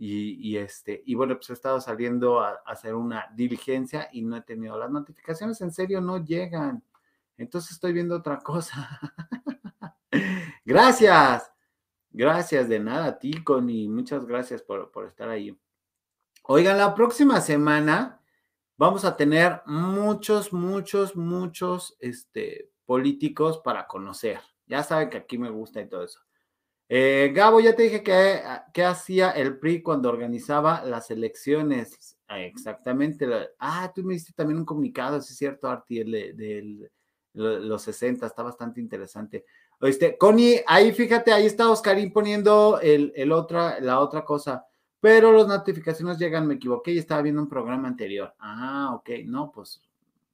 Y, este, y bueno, pues he estado saliendo a, a, hacer una diligencia y no he tenido las notificaciones, en serio no llegan. Entonces estoy viendo otra cosa. gracias, gracias de nada a ti, Connie, muchas gracias por, por estar ahí. Oigan, la próxima semana vamos a tener muchos, muchos, muchos este, políticos para conocer. Ya saben que aquí me gusta y todo eso. Eh, Gabo, ya te dije que, que, hacía el PRI cuando organizaba las elecciones. Ah, exactamente. Ah, tú me diste también un comunicado, es cierto, Arti, de, los 60, está bastante interesante. Oíste, Connie, ahí fíjate, ahí está Oscarín poniendo el, el otra, la otra cosa, pero las notificaciones llegan, me equivoqué y estaba viendo un programa anterior. Ah, ok, no, pues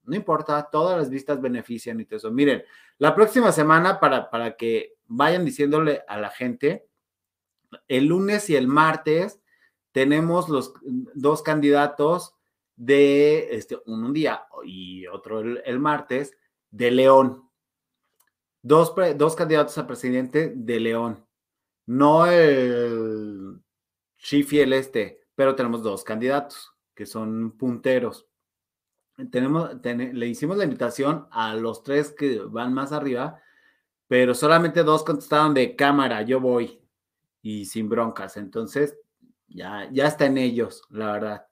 no importa, todas las vistas benefician y todo eso. Miren, la próxima semana, para, para que vayan diciéndole a la gente, el lunes y el martes tenemos los dos candidatos de este, un día y otro el, martes de León. Dos, dos, candidatos a presidente de León. No el Chifi el este, pero tenemos dos candidatos que son punteros tenemos, le hicimos la invitación a los tres que van más arriba, pero solamente dos contestaron de cámara, yo voy y sin broncas. Entonces, ya, ya está en ellos, la verdad.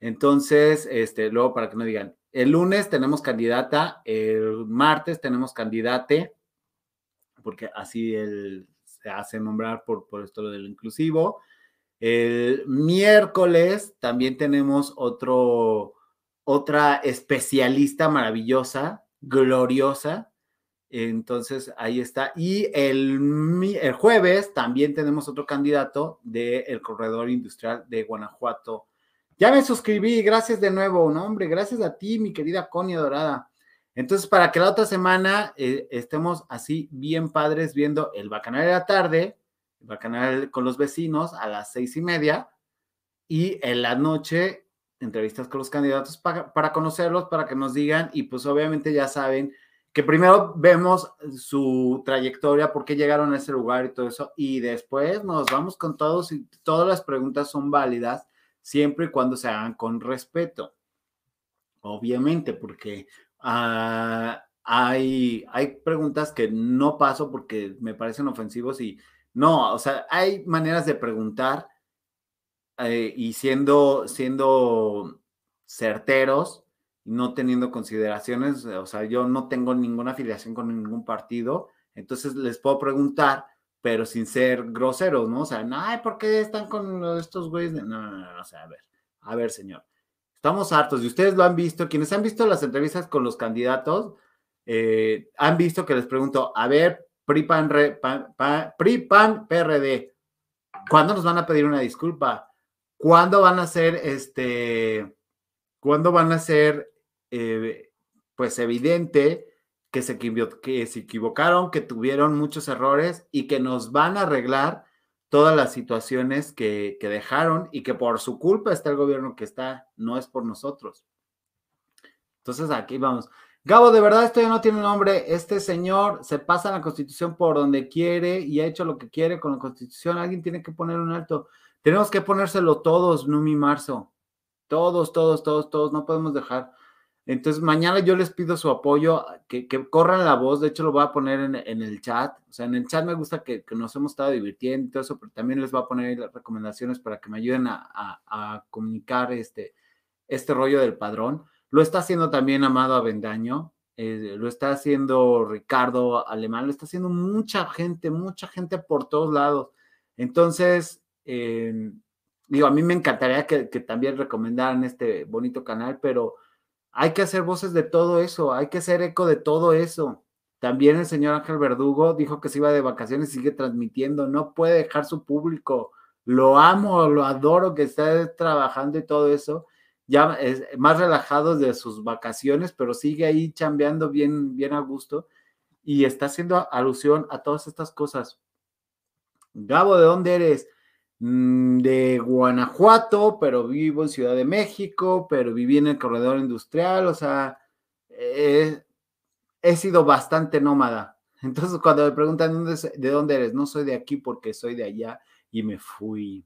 Entonces, este, luego para que no digan, el lunes tenemos candidata, el martes tenemos candidate, porque así él se hace nombrar por, por esto del inclusivo. El miércoles también tenemos otro, otra especialista maravillosa, gloriosa. Entonces, ahí está. Y el, el jueves también tenemos otro candidato del corredor industrial de Guanajuato. Ya me suscribí, gracias de nuevo, no hombre, gracias a ti, mi querida Conia Dorada. Entonces, para que la otra semana eh, estemos así bien padres viendo el Bacanal de la tarde, el Bacanal con los vecinos a las seis y media, y en la noche entrevistas con los candidatos para, para, conocerlos, para que nos digan y pues obviamente ya saben que primero vemos su trayectoria, por qué llegaron a ese lugar y todo eso, y después nos vamos con todos y todas las preguntas son válidas siempre y cuando se hagan con respeto. Obviamente, porque uh, hay, hay preguntas que no paso porque me parecen ofensivos y no, o sea, hay maneras de preguntar eh, y siendo, siendo certeros, no teniendo consideraciones, o sea, yo no tengo ninguna afiliación con ningún partido, entonces les puedo preguntar, pero sin ser groseros, ¿no? O sea, no, ¿por qué están con estos güeyes? No, no, no, o sea, a ver, a ver, señor, estamos hartos y ustedes lo han visto, quienes han visto las entrevistas con los candidatos, eh, han visto que les pregunto, a ver, PRI, PAN, PRD, ¿cuándo nos van a pedir una disculpa? ¿Cuándo van a ser, este, cuándo van a ser, eh, pues, evidente que se equivocaron, que tuvieron muchos errores y que nos van a arreglar todas las situaciones que, dejaron y que por su culpa está el gobierno que está, no es por nosotros. Entonces, aquí vamos. Gabo, de verdad esto ya no tiene nombre. Este señor se pasa la constitución por donde quiere y ha hecho lo que quiere con la constitución. Alguien tiene que poner un alto. Tenemos que ponérselo todos, Numi Marzo. Todos, todos, todos, todos. No podemos dejar. Entonces, mañana yo les pido su apoyo, que, corran la voz. De hecho, lo voy a poner en, el chat. O sea, en el chat me gusta que, nos hemos estado divirtiendo y todo eso, pero también les voy a poner las recomendaciones para que me ayuden a, comunicar este, este rollo del padrón. Lo está haciendo también Amado Avendaño. Eh, lo está haciendo Ricardo Alemán, lo está haciendo mucha gente, mucha gente por todos lados. Entonces, eh, digo, a mí me encantaría que, que, también recomendaran este bonito canal, pero hay que hacer voces de todo eso, hay que hacer eco de todo eso. También el señor Ángel Verdugo dijo que se iba de vacaciones y sigue transmitiendo, no puede dejar su público. Lo amo, lo adoro que esté trabajando y todo eso ya es más relajado de sus vacaciones, pero sigue ahí chambeando bien, bien a gusto y está haciendo alusión a todas estas cosas. Gabo, ¿de dónde eres? Mm, de Guanajuato, pero vivo en Ciudad de México, pero viví en el corredor industrial, o sea, he, he sido bastante nómada. Entonces, cuando me preguntan de dónde eres, no soy de aquí porque soy de allá y me fui.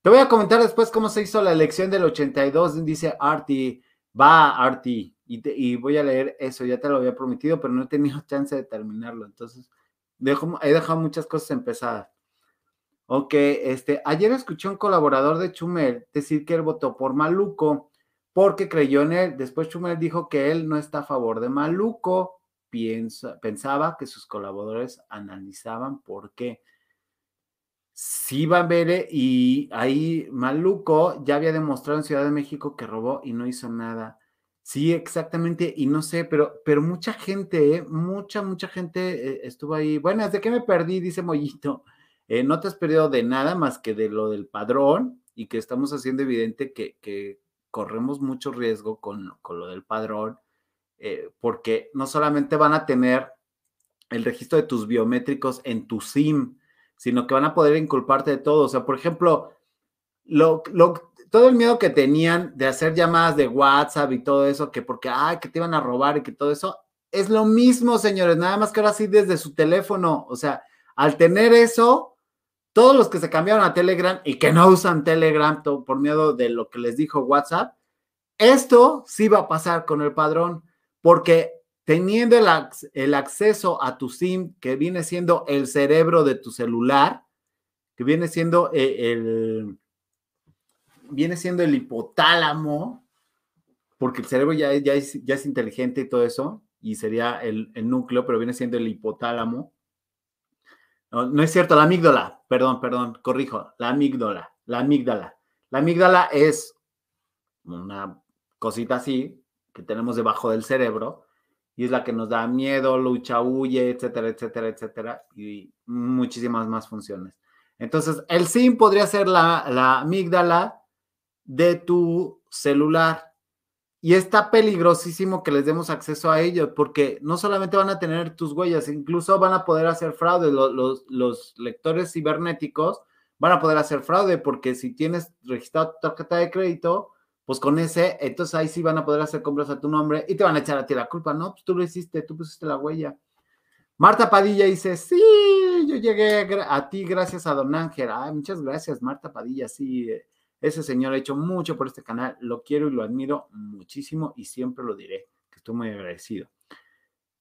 Te voy a comentar después cómo se hizo la elección del 82, dice Arti, va Arti, y, voy a leer eso, ya te lo había prometido, pero no he tenido chance de terminarlo, entonces dejo, he dejado muchas cosas empezadas. Ok, este, ayer escuché a un colaborador de Chumel decir que él votó por Maluco porque creyó en él. Después Chumel dijo que él no está a favor de Maluco. Piensa, pensaba que sus colaboradores analizaban por qué. Sí, Van Bere, y ahí Maluco ya había demostrado en Ciudad de México que robó y no hizo nada. Sí, exactamente, y no sé, pero, pero mucha gente, ¿eh? mucha, mucha gente eh, estuvo ahí. Bueno, ¿desde qué me perdí? Dice Mollito. Eh, no te has perdido de nada más que de lo del padrón y que estamos haciendo evidente que, corremos mucho riesgo con, con lo del padrón, porque no solamente van a tener el registro de tus biométricos en tu SIM, sino que van a poder inculparte de todo. O sea, por ejemplo, lo, todo el miedo que tenían de hacer llamadas de WhatsApp y todo eso, que porque, ay, que te iban a robar y que todo eso, es lo mismo, señores, nada más que ahora sí desde su teléfono. O sea, al tener eso, todos los que se cambiaron a Telegram y que no usan Telegram por miedo de lo que les dijo WhatsApp, esto sí va a pasar con el padrón, porque teniendo el, acceso a tu SIM, que viene siendo el cerebro de tu celular, que viene siendo eh, el, viene siendo el hipotálamo, porque el cerebro ya, es inteligente y todo eso, y sería el, núcleo, pero viene siendo el hipotálamo. No, es cierto, la amígdala, perdón, perdón, corrijo, la amígdala, la amígdala. La amígdala es una cosita así que tenemos debajo del cerebro, y es la que nos da miedo, lucha, huye, etcétera, etcétera, etcétera, y muchísimas más funciones. Entonces, el SIM podría ser la, la amígdala de tu celular. Y está peligrosísimo que les demos acceso a ellos, porque no solamente van a tener tus huellas, incluso van a poder hacer fraude. Los, los, lectores cibernéticos van a poder hacer fraude, porque si tienes registrado tu tarjeta de crédito, pues con ese, entonces ahí sí van a poder hacer compras a tu nombre y te van a echar a ti la culpa, ¿no? Pues tú lo hiciste, tú pusiste la huella. Marta Padilla dice, sí, yo llegué a ti gracias a Don Ángel. Ay, muchas gracias, Marta Padilla, sí, ese señor ha hecho mucho por este canal, lo quiero y lo admiro muchísimo y siempre lo diré, que estoy muy agradecido.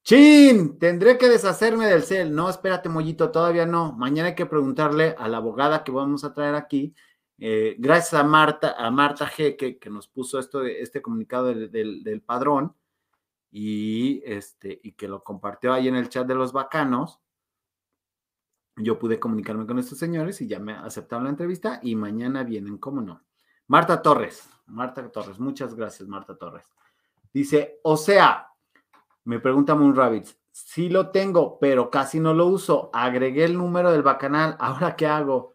Chin, tendré que deshacerme del cel. No, espérate, Mollito, todavía no. Mañana hay que preguntarle a la abogada que vamos a traer aquí eh, gracias a Marta, a Marta G, que, nos puso esto, este comunicado del, padrón y, este, y que lo compartió ahí en el chat de los bacanos. Yo pude comunicarme con estos señores y ya me aceptaron la entrevista y mañana vienen, ¿cómo no? Marta Torres, Marta Torres, muchas gracias, Marta Torres. Dice, o sea, me pregunta Moon Rabbits, sí lo tengo, pero casi no lo uso. Agregué el número del bacanal, ¿ahora qué hago?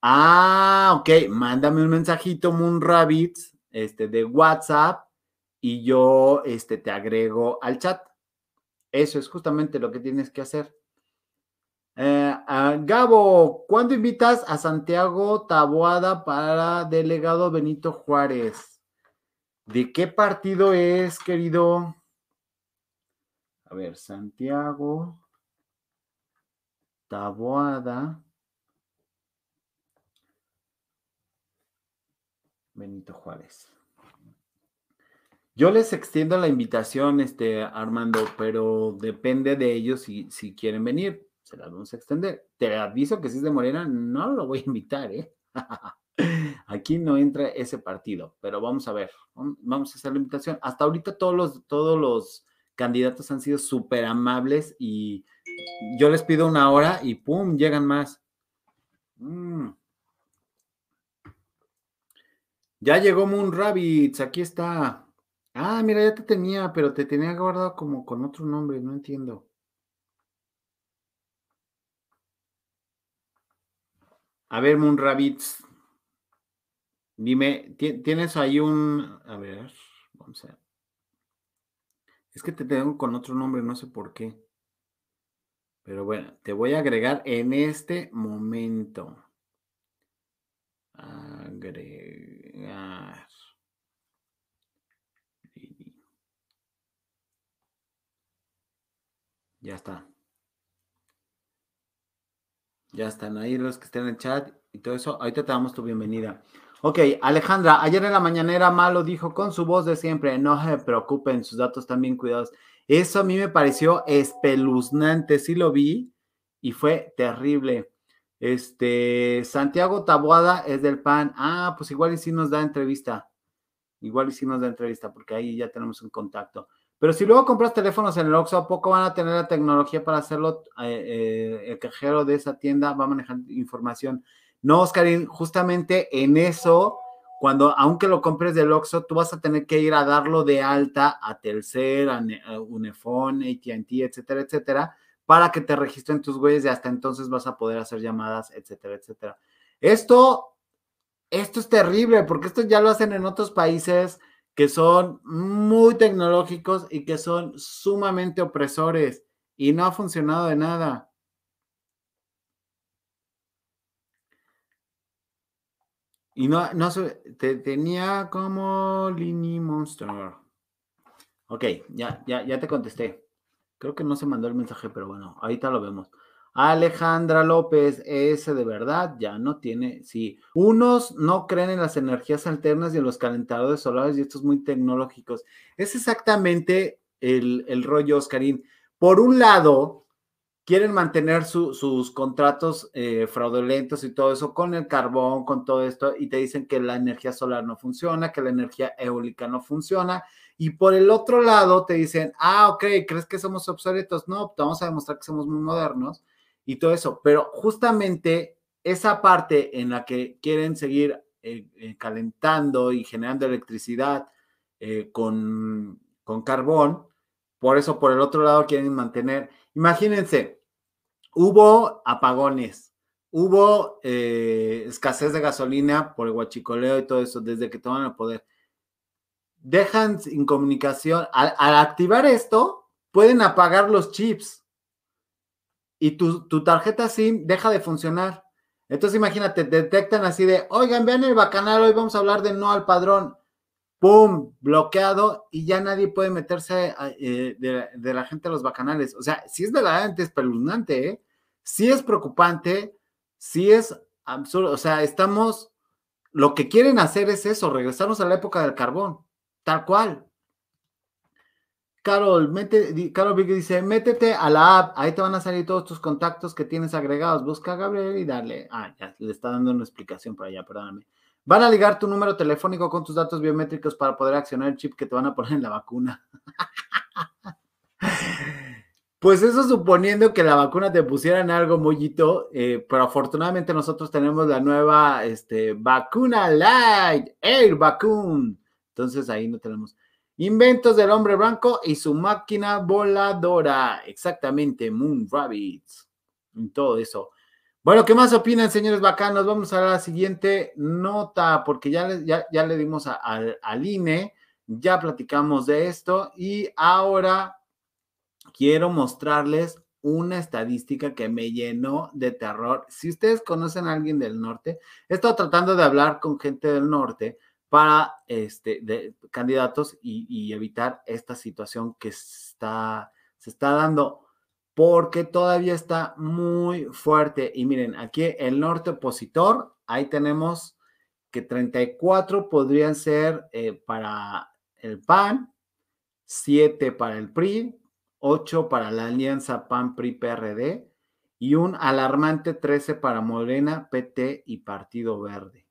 Ah, ok, mándame un mensajito, Moon Rabbits, este, de WhatsApp y yo este, te agrego al chat. Eso es justamente lo que tienes que hacer. Eh, Gabo, ¿cuándo invitas a Santiago Taboada para delegado Benito Juárez? ¿De qué partido es, querido? A ver, Santiago Taboada. Benito Juárez. Yo les extiendo la invitación, este, Armando, pero depende de ellos si, si quieren venir. Se las vamos a extender. Te aviso que si es de Morena, no lo voy a invitar, ¿eh? Aquí no entra ese partido, pero vamos a ver. Vamos a hacer la invitación. Hasta ahorita todos los, todos los candidatos han sido súper amables y yo les pido una hora y ¡pum! llegan más. Mm. Ya llegó Moon Rabbits, aquí está. Ah, mira, ya te tenía, pero te tenía guardado como con otro nombre, no entiendo. A ver, Moon Rabbits. Dime, ¿tienes ahí un. A ver, vamos a ver. Es que te tengo con otro nombre, no sé por qué. Pero bueno, te voy a agregar en este momento. Agregar. Ya está. Ya están ahí los que estén en el chat y todo eso. Ahorita te damos tu bienvenida. Ok, Alejandra, ayer en la mañanera Malo dijo con su voz de siempre, no se preocupen, sus datos también cuidados. Eso a mí me pareció espeluznante, sí lo vi y fue terrible. Este, Santiago Taboada es del PAN. Ah, pues igual y sí nos da entrevista. Igual y sí nos da entrevista, porque ahí ya tenemos un contacto. Pero si luego compras teléfonos en el Oxxo, ¿a poco van a tener la tecnología para hacerlo? Eh, eh, el cajero de esa tienda va a manejar información. No, Oscarín, justamente en eso, cuando aunque lo compres del Oxxo, tú vas a tener que ir a darlo de alta a Telcel, a, Unifón, AT&T, etcétera, etcétera, para que te registren tus güeyes y hasta entonces vas a poder hacer llamadas, etcétera, etcétera. Esto, esto es terrible porque esto ya lo hacen en otros países que son muy tecnológicos y que son sumamente opresores y no ha funcionado de nada. Y no, no te, tenía como Lini Monster. Ok, ya, ya, ya te contesté. Creo que no se mandó el mensaje, pero bueno, ahorita lo vemos. Alejandra López, ese de verdad ya no tiene, sí. Unos no creen en las energías alternas y en los calentadores solares y estos muy tecnológicos. Es exactamente el, rollo, Oscarín. Por un lado, quieren mantener sus contratos eh, fraudulentos y todo eso con el carbón, con todo esto, y te dicen que la energía solar no funciona, que la energía eólica no funciona. Y por el otro lado te dicen, ah, ok, ¿crees que somos obsoletos? No, vamos a demostrar que somos muy modernos y todo eso. Pero justamente esa parte en la que quieren seguir eh, eh, calentando y generando electricidad con, con carbón, por eso por el otro lado quieren mantener Imagínense, hubo apagones, hubo eh, escasez de gasolina por el huachicoleo y todo eso desde que toman el poder. Dejan sin comunicación. Al, activar esto, pueden apagar los chips y tu, tu, tarjeta SIM deja de funcionar. Entonces imagínate, detectan así de, oigan, vean el bacanal, hoy vamos a hablar de no al padrón. ¡pum! bloqueado y ya nadie puede meterse eh, de, la gente a los bacanales. O sea, sí es verdaderamente espeluznante, ¿eh? Sí es preocupante, sí es absurdo. O sea, estamos, lo que quieren hacer es eso, regresarnos a la época del carbón, tal cual. Carol, mete, Carol dice, métete a la app, ahí te van a salir todos tus contactos que tienes agregados. Busca a Gabriel y dale. Ah, ya, le está dando una explicación para allá, perdóname. Van a ligar tu número telefónico con tus datos biométricos para poder accionar el chip que te van a poner en la vacuna. Pues eso suponiendo que la vacuna te pusieran algo mollito, eh, pero afortunadamente nosotros tenemos la nueva este, vacuna light, Air Vacune. Entonces ahí no tenemos. Inventos del hombre blanco y su máquina voladora. Exactamente, Moon Rabbits. Todo eso. Bueno, ¿qué más opinan, señores bacanos? Vamos a la siguiente nota, porque ya le, ya, le dimos al INE, ya platicamos de esto y ahora quiero mostrarles una estadística que me llenó de terror. Si ustedes conocen a alguien del norte, he estado tratando de hablar con gente del norte para este, de candidatos y, evitar esta situación que está, se está dando porque todavía está muy fuerte. Y miren, aquí el norte opositor, ahí tenemos que 34 podrían ser eh, para el PAN, 7 para el PRI, 8 para la alianza PAN-PRI-PRD y un alarmante 13 para Morena, PT y Partido Verde.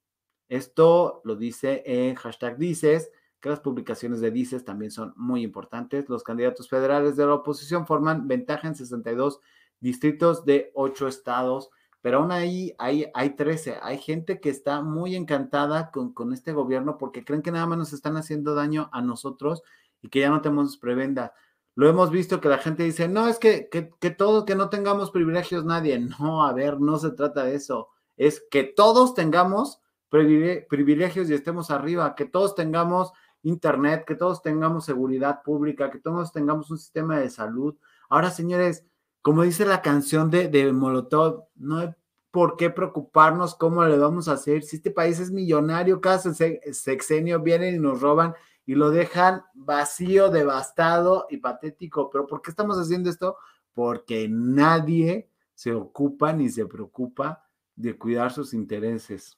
Esto lo dice en hashtag dices que las publicaciones de DICES también son muy importantes. Los candidatos federales de la oposición forman ventaja en 62 distritos de 8 estados. pero aún ahí hay, hay 13. Hay gente que está muy encantada con, con este gobierno porque creen que nada más nos están haciendo daño a nosotros y que ya no tenemos prebendas. Lo hemos visto que la gente dice, no, es que, que, que todos, que no tengamos privilegios nadie. No, a ver, no se trata de eso. Es que todos tengamos privilegios y estemos arriba, que todos tengamos internet, que todos tengamos seguridad pública, que todos tengamos un sistema de salud. Ahora, señores, como dice la canción de, de Molotov, no hay por qué preocuparnos cómo le vamos a hacer. Si este país es millonario, cada sexenio vienen y nos roban y lo dejan vacío, devastado y patético. Pero ¿por qué estamos haciendo esto? Porque nadie se ocupa ni se preocupa de cuidar sus intereses.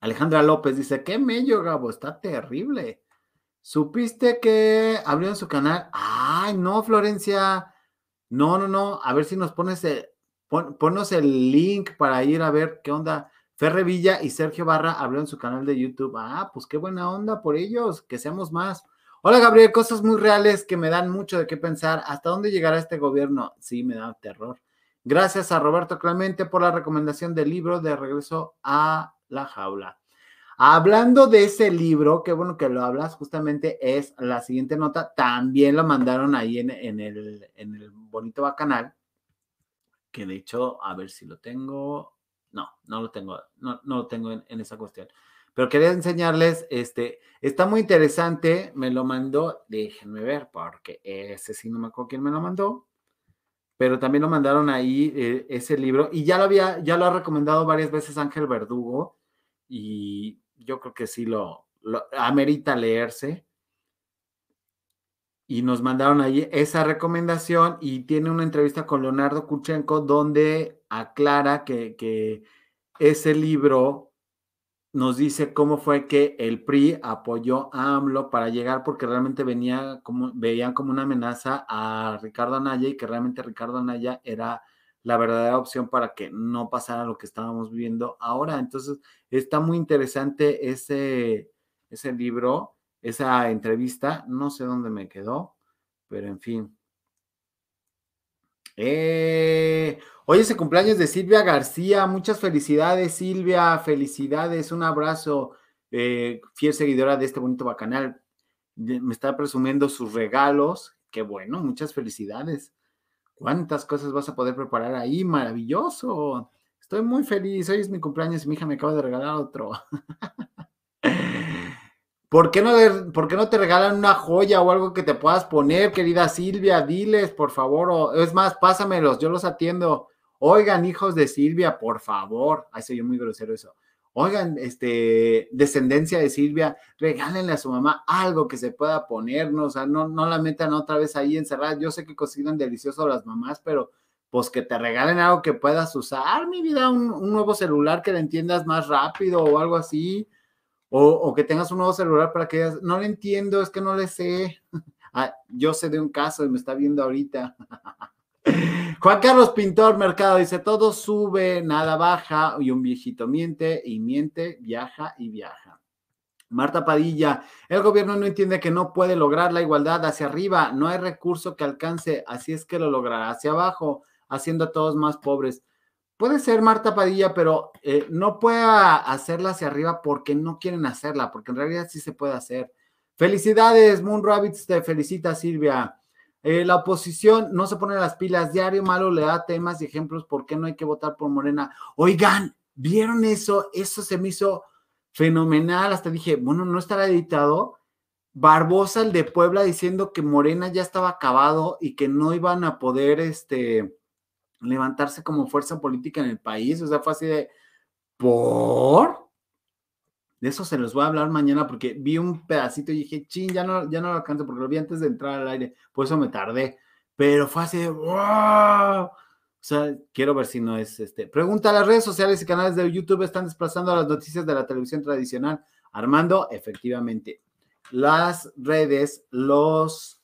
Alejandra López dice, qué mello, Gabo, está terrible. ¿Supiste que abrieron su canal? Ay, no, Florencia. No, no, no. A ver si nos pones el, ponnos el link para ir a ver qué onda. Ferre Villa y Sergio Barra abrieron su canal de YouTube. Ah, pues qué buena onda por ellos, que seamos más. Hola Gabriel, cosas muy reales que me dan mucho de qué pensar. ¿Hasta dónde llegará este gobierno? Sí, me da terror. Gracias a Roberto Clemente por la recomendación del libro de Regreso a la Jaula. Hablando de ese libro, qué bueno que lo hablas, justamente es la siguiente nota. También lo mandaron ahí en, el, en el bonito bacanal, que de hecho, a ver si lo tengo. No, no lo tengo, no, no lo tengo en, esa cuestión. Pero quería enseñarles, este, está muy interesante, me lo mandó, déjenme ver, porque ese sí no me acuerdo quién me lo mandó, pero también lo mandaron ahí eh, ese libro y ya lo había, ya lo ha recomendado varias veces Ángel Verdugo y yo creo que sí lo, lo amerita leerse. Y nos mandaron ahí esa recomendación y tiene una entrevista con Leonardo Kuchenko donde aclara que, ese libro nos dice cómo fue que el PRI apoyó a AMLO para llegar porque realmente venía como, veían como una amenaza a Ricardo Anaya y que realmente Ricardo Anaya era la verdadera opción para que no pasara lo que estábamos viviendo ahora. Entonces, está muy interesante ese, ese libro, esa entrevista, no sé dónde me quedó, pero en fin. Eh, hoy es el cumpleaños de Silvia García. Muchas felicidades, Silvia. Felicidades. Un abrazo, eh, fiel seguidora de este bonito bacanal. Me está presumiendo sus regalos. Qué bueno, muchas felicidades. ¿Cuántas cosas vas a poder preparar ahí? Maravilloso. Estoy muy feliz. Hoy es mi cumpleaños y mi hija me acaba de regalar otro. ¿Por qué, no ¿Por qué no te regalan una joya o algo que te puedas poner, querida Silvia? Diles, por favor. O, es más, pásamelos, yo los atiendo. Oigan, hijos de Silvia, por favor. Ay, soy yo muy grosero eso. Oigan, este, descendencia de Silvia, regálenle a su mamá algo que se pueda poner, ¿no? O sea, no, no la metan otra vez ahí encerrada. Yo sé que cocinan delicioso las mamás, pero pues que te regalen algo que puedas usar, mi vida, un, un nuevo celular que le entiendas más rápido o algo así o, que tengas un nuevo celular para que digas, no le entiendo, es que no le sé. Ah, yo sé de un caso y me está viendo ahorita. Juan Carlos Pintor Mercado dice, todo sube, nada baja, y un viejito miente y miente, viaja y viaja. Marta Padilla, el gobierno no entiende que no puede lograr la igualdad hacia arriba, no hay recurso que alcance, así es que lo logrará hacia abajo, haciendo a todos más pobres. Puede ser Marta Padilla, pero eh, no puede hacerla hacia arriba porque no quieren hacerla, porque en realidad sí se puede hacer. Felicidades, Moon Rabbits, te felicita Silvia. Eh, la oposición no se pone las pilas, diario malo le da temas y ejemplos por qué no hay que votar por Morena. Oigan, ¿vieron eso? Eso se me hizo fenomenal. Hasta dije, bueno, no estará editado. Barbosa, el de Puebla, diciendo que Morena ya estaba acabado y que no iban a poder, este, levantarse como fuerza política en el país. O sea, fue así de, ¿por? De eso se los voy a hablar mañana porque vi un pedacito y dije, ching, ya no, ya no lo alcanzo porque lo vi antes de entrar al aire, por eso me tardé. Pero fue así de, wow. O sea, quiero ver si no es este. Pregunta, ¿las redes sociales y canales de YouTube están desplazando a las noticias de la televisión tradicional? Armando, efectivamente. Las redes, los...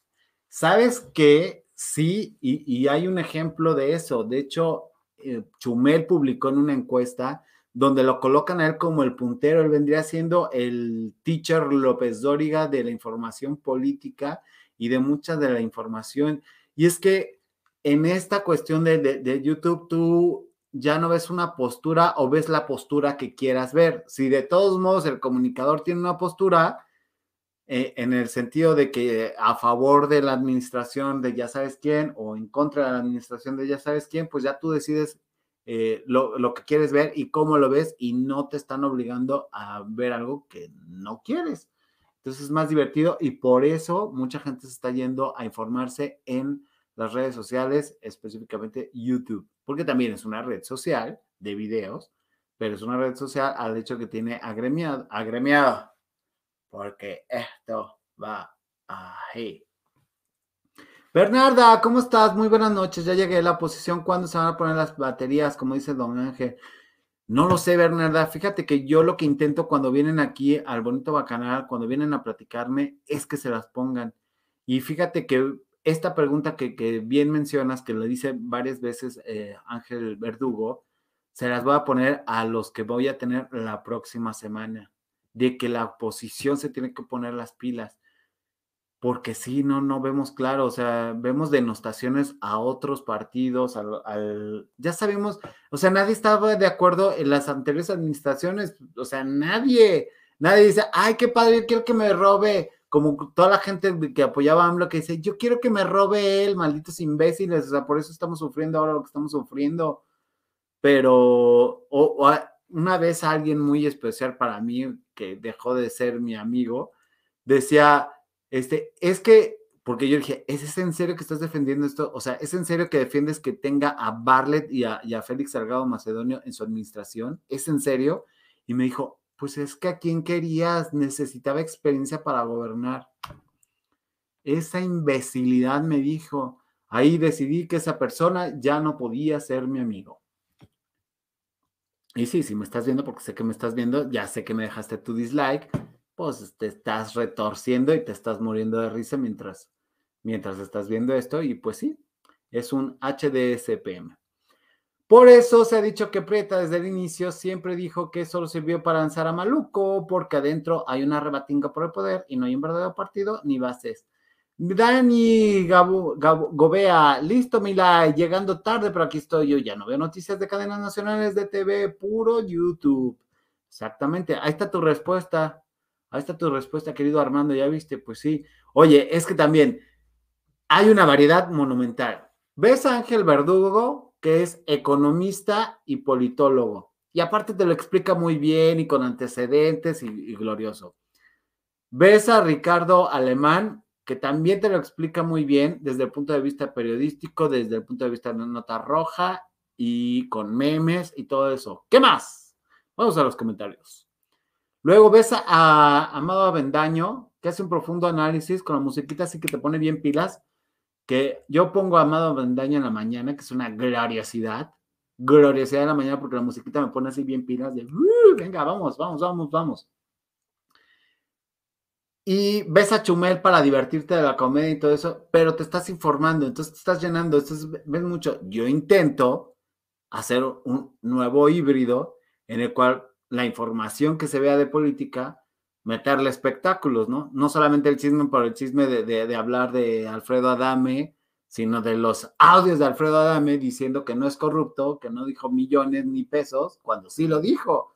¿Sabes qué? Sí, y, hay un ejemplo de eso. De hecho, eh, Chumel publicó en una encuesta donde lo colocan a él como el puntero. Él vendría siendo el teacher López Dóriga de la información política y de mucha de la información. Y es que en esta cuestión de, YouTube, tú ya no ves una postura o ves la postura que quieras ver. Si de todos modos el comunicador tiene una postura eh, en el sentido de que a favor de la administración de ya sabes quién o en contra de la administración de ya sabes quién, pues ya tú decides eh, lo, lo, que quieres ver y cómo lo ves y no te están obligando a ver algo que no quieres. Entonces es más divertido y por eso mucha gente se está yendo a informarse en las redes sociales, específicamente YouTube, porque también es una red social de videos, pero es una red social al hecho que tiene agremiado, agremiado, porque esto va ahí. Bernarda, ¿cómo estás? Muy buenas noches. Ya llegué a la posición. ¿Cuándo se van a poner las baterías? Como dice Don Ángel. No lo sé, Bernarda. Fíjate que yo lo que intento cuando vienen aquí al Bonito Bacanal, cuando vienen a platicarme, es que se las pongan. Y fíjate que esta pregunta que, bien mencionas, que lo dice varias veces eh, Ángel Verdugo, se las voy a poner a los que voy a tener la próxima semana, de que la oposición se tiene que poner las pilas porque sí, no, no vemos claro, o sea, vemos denostaciones a otros partidos, al, ya sabemos, o sea, nadie estaba de acuerdo en las anteriores administraciones, o sea, nadie, nadie dice, ay, qué padre, quiero que me robe, como toda la gente que apoyaba a AMLO que dice, yo quiero que me robe él, malditos imbéciles, o sea, por eso estamos sufriendo ahora lo que estamos sufriendo, pero una vez alguien muy especial para mí, que dejó de ser mi amigo, decía, este, es que, porque yo dije, ¿es en serio que estás defendiendo esto? O sea, ¿es en serio que defiendes que tenga a Barlett y a, Félix Salgado Macedonio en su administración? ¿Es en serio? Y me dijo, pues es que a quién querías, necesitaba experiencia para gobernar. Esa imbecilidad me dijo, ahí decidí que esa persona ya no podía ser mi amigo. Y sí, si me estás viendo, porque sé que me estás viendo, ya sé que me dejaste tu dislike, pues te estás retorciendo y te estás muriendo de risa mientras, mientras estás viendo esto. Y pues sí, es un HDSPM. Por eso se ha dicho que Prieta desde el inicio siempre dijo que solo sirvió para lanzar a Maluco, porque adentro hay una rebatinga por el poder y no hay un verdadero partido ni bases. Dani Gobea, listo, Mila, llegando tarde, pero aquí estoy yo. Ya no veo noticias de cadenas nacionales de TV, puro YouTube. Exactamente, ahí está tu respuesta. Ahí está tu respuesta, querido Armando, ya viste, pues sí. Oye, es que también hay una variedad monumental. ¿Ves a Ángel Verdugo, que es economista y politólogo? Y aparte te lo explica muy bien y con antecedentes y, glorioso. ¿Ves a Ricardo Alemán, que también te lo explica muy bien desde el punto de vista periodístico, desde el punto de vista de nota roja y con memes y todo eso? ¿Qué más? Vamos a los comentarios. Luego ves a, Amado Avendaño, que hace un profundo análisis con la musiquita así que te pone bien pilas, que yo pongo a Amado Avendaño en la mañana, que es una gloriosidad, gloriosidad en la mañana porque la musiquita me pone así bien pilas de, uh, venga, vamos, vamos, vamos, vamos. Y ves a Chumel para divertirte de la comedia y todo eso, pero te estás informando, entonces te estás llenando, entonces ves mucho. Yo intento hacer un nuevo híbrido en el cual la información que se vea de política, meterle espectáculos, ¿no? No solamente el chisme por el chisme de, hablar de Alfredo Adame, sino de los audios de Alfredo Adame diciendo que no es corrupto, que no dijo millones ni pesos, cuando sí lo dijo.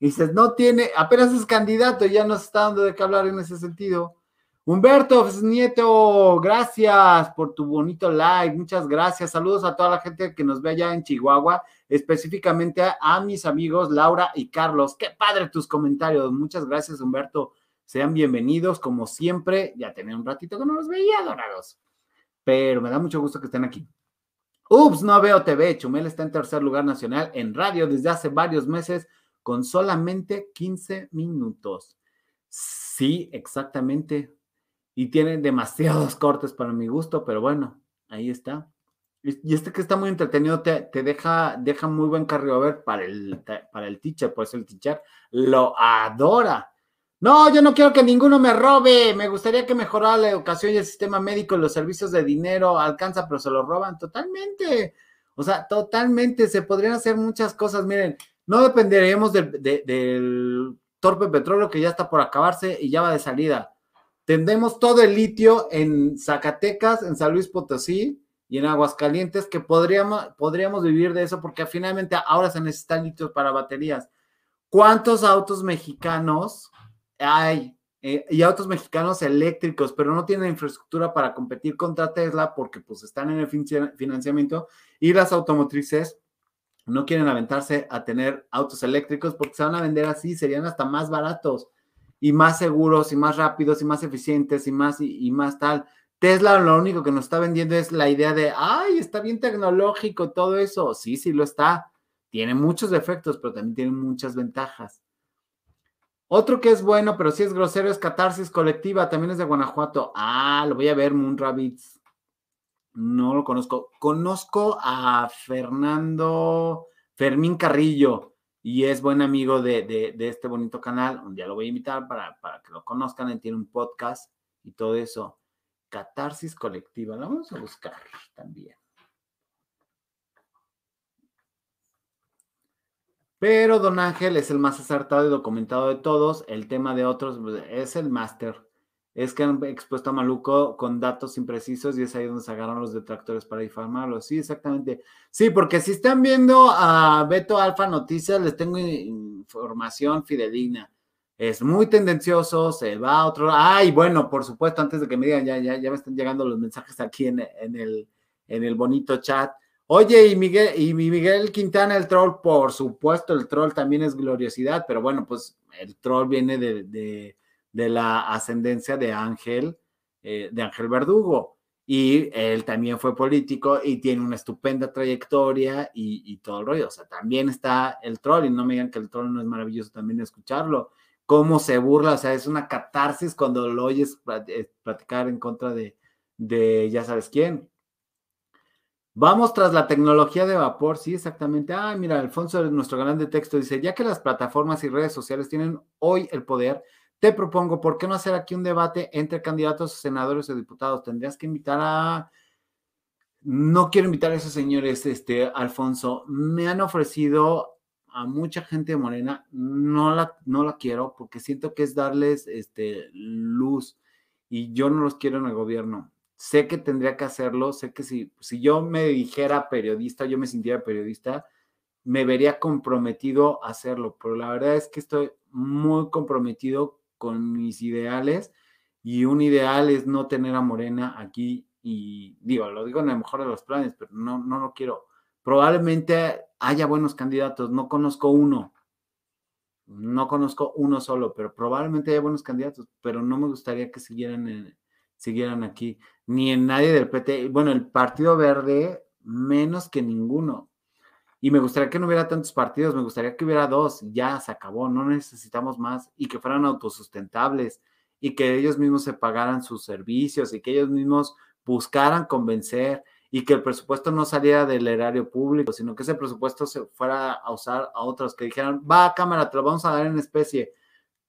Y dices, no tiene, apenas es candidato ya nos está dando de qué hablar en ese sentido. Humberto Nieto, gracias por tu bonito like, muchas gracias. Saludos a toda la gente que nos ve allá en Chihuahua, específicamente a, mis amigos Laura y Carlos. Qué padre tus comentarios. Muchas gracias, Humberto. Sean bienvenidos, como siempre. Ya tenía un ratito que no los veía, dorados. Pero me da mucho gusto que estén aquí. Ups, no veo TV. Chumel está en tercer lugar nacional en radio desde hace varios meses con solamente 15 minutos. Sí, exactamente y tiene demasiados cortes para mi gusto, pero bueno, ahí está. Y este que está muy entretenido te, deja, deja muy buen carrio a ver para el, para el teacher, por eso el teacher lo adora. No, yo no quiero que ninguno me robe. Me gustaría que mejorara la educación y el sistema médico y los servicios de dinero. Alcanza, pero se lo roban totalmente. O sea, totalmente. Se podrían hacer muchas cosas. Miren, no dependeríamos del torpe petróleo que ya está por acabarse y ya va de salida. Tendemos todo el litio en Zacatecas, en San Luis Potosí y en Aguascalientes que podríamos, vivir de eso porque finalmente ahora se necesitan litros para baterías. ¿Cuántos autos mexicanos hay? Eh, y autos mexicanos eléctricos, pero no tienen infraestructura para competir contra Tesla porque pues están en el financiamiento y las automotrices no quieren aventarse a tener autos eléctricos porque se van a vender así, serían hasta más baratos y más seguros y más rápidos y más eficientes y más y, más tal. Tesla lo único que nos está vendiendo es la idea de, ay, está bien tecnológico todo eso. Sí, sí lo está. Tiene muchos defectos, pero también tiene muchas ventajas. Otro que es bueno, pero sí es grosero, es Catarsis Colectiva, también es de Guanajuato. Ah, lo voy a ver, Moon Rabbits. No lo conozco. Conozco a Fernando Fermín Carrillo y es buen amigo de, este bonito canal. Un día lo voy a invitar para, para, que lo conozcan. Él tiene un podcast y todo eso. Catarsis colectiva. Lo vamos a buscar también. Pero Don Ángel es el más acertado y documentado de todos. El tema de otros pues, es el máster es que han expuesto a Maluco con datos imprecisos y es ahí donde se agarran los detractores para difamarlo. Sí, exactamente. Sí, porque si están viendo a Beto Alfa Noticias, les tengo información fidedigna. Es muy tendencioso, se va a otro. Ay, bueno, por supuesto, antes de que me digan, ya, ya, ya me están llegando los mensajes aquí en, el, en el bonito chat. Oye, y Miguel, y Miguel Quintana, el troll, por supuesto, el troll también es gloriosidad, pero bueno, pues el troll viene de la ascendencia de Ángel, eh, de Ángel Verdugo. Y él también fue político y tiene una estupenda trayectoria y, todo el rollo. O sea, también está el troll y no me digan que el troll no es maravilloso también escucharlo. Cómo se burla, o sea, es una catarsis cuando lo oyes eh, platicar en contra de, de ya sabes quién. Vamos tras la tecnología de vapor, sí, exactamente. Ah, mira, Alfonso, nuestro gran de texto, dice, ya que las plataformas y redes sociales tienen hoy el poder te propongo, ¿por qué no hacer aquí un debate entre candidatos senadores o diputados? Tendrías que invitar a... No quiero invitar a esos señores, este, Alfonso. Me han ofrecido a mucha gente de Morena, no la, no la quiero porque siento que es darles este, luz y yo no los quiero en el gobierno. Sé que tendría que hacerlo, sé que si, si yo me dijera periodista, yo me sintiera periodista, me vería comprometido a hacerlo, pero la verdad es que estoy muy comprometido con mis ideales y un ideal es no tener a Morena aquí y digo, lo digo en el mejor de los planes, pero no, no lo quiero. Probablemente haya buenos candidatos, no conozco uno, no conozco uno solo, pero probablemente haya buenos candidatos, pero no me gustaría que siguieran, siguieran aquí, ni en nadie del PT. Bueno, el Partido Verde, menos que ninguno. Y me gustaría que no hubiera tantos partidos, me gustaría que hubiera dos, ya se acabó, no necesitamos más y que fueran autosustentables y que ellos mismos se pagaran sus servicios y que ellos mismos buscaran convencer y que el presupuesto no saliera del erario público, sino que ese presupuesto se fuera a usar a otros que dijeran, va cámara, te lo vamos a dar en especie.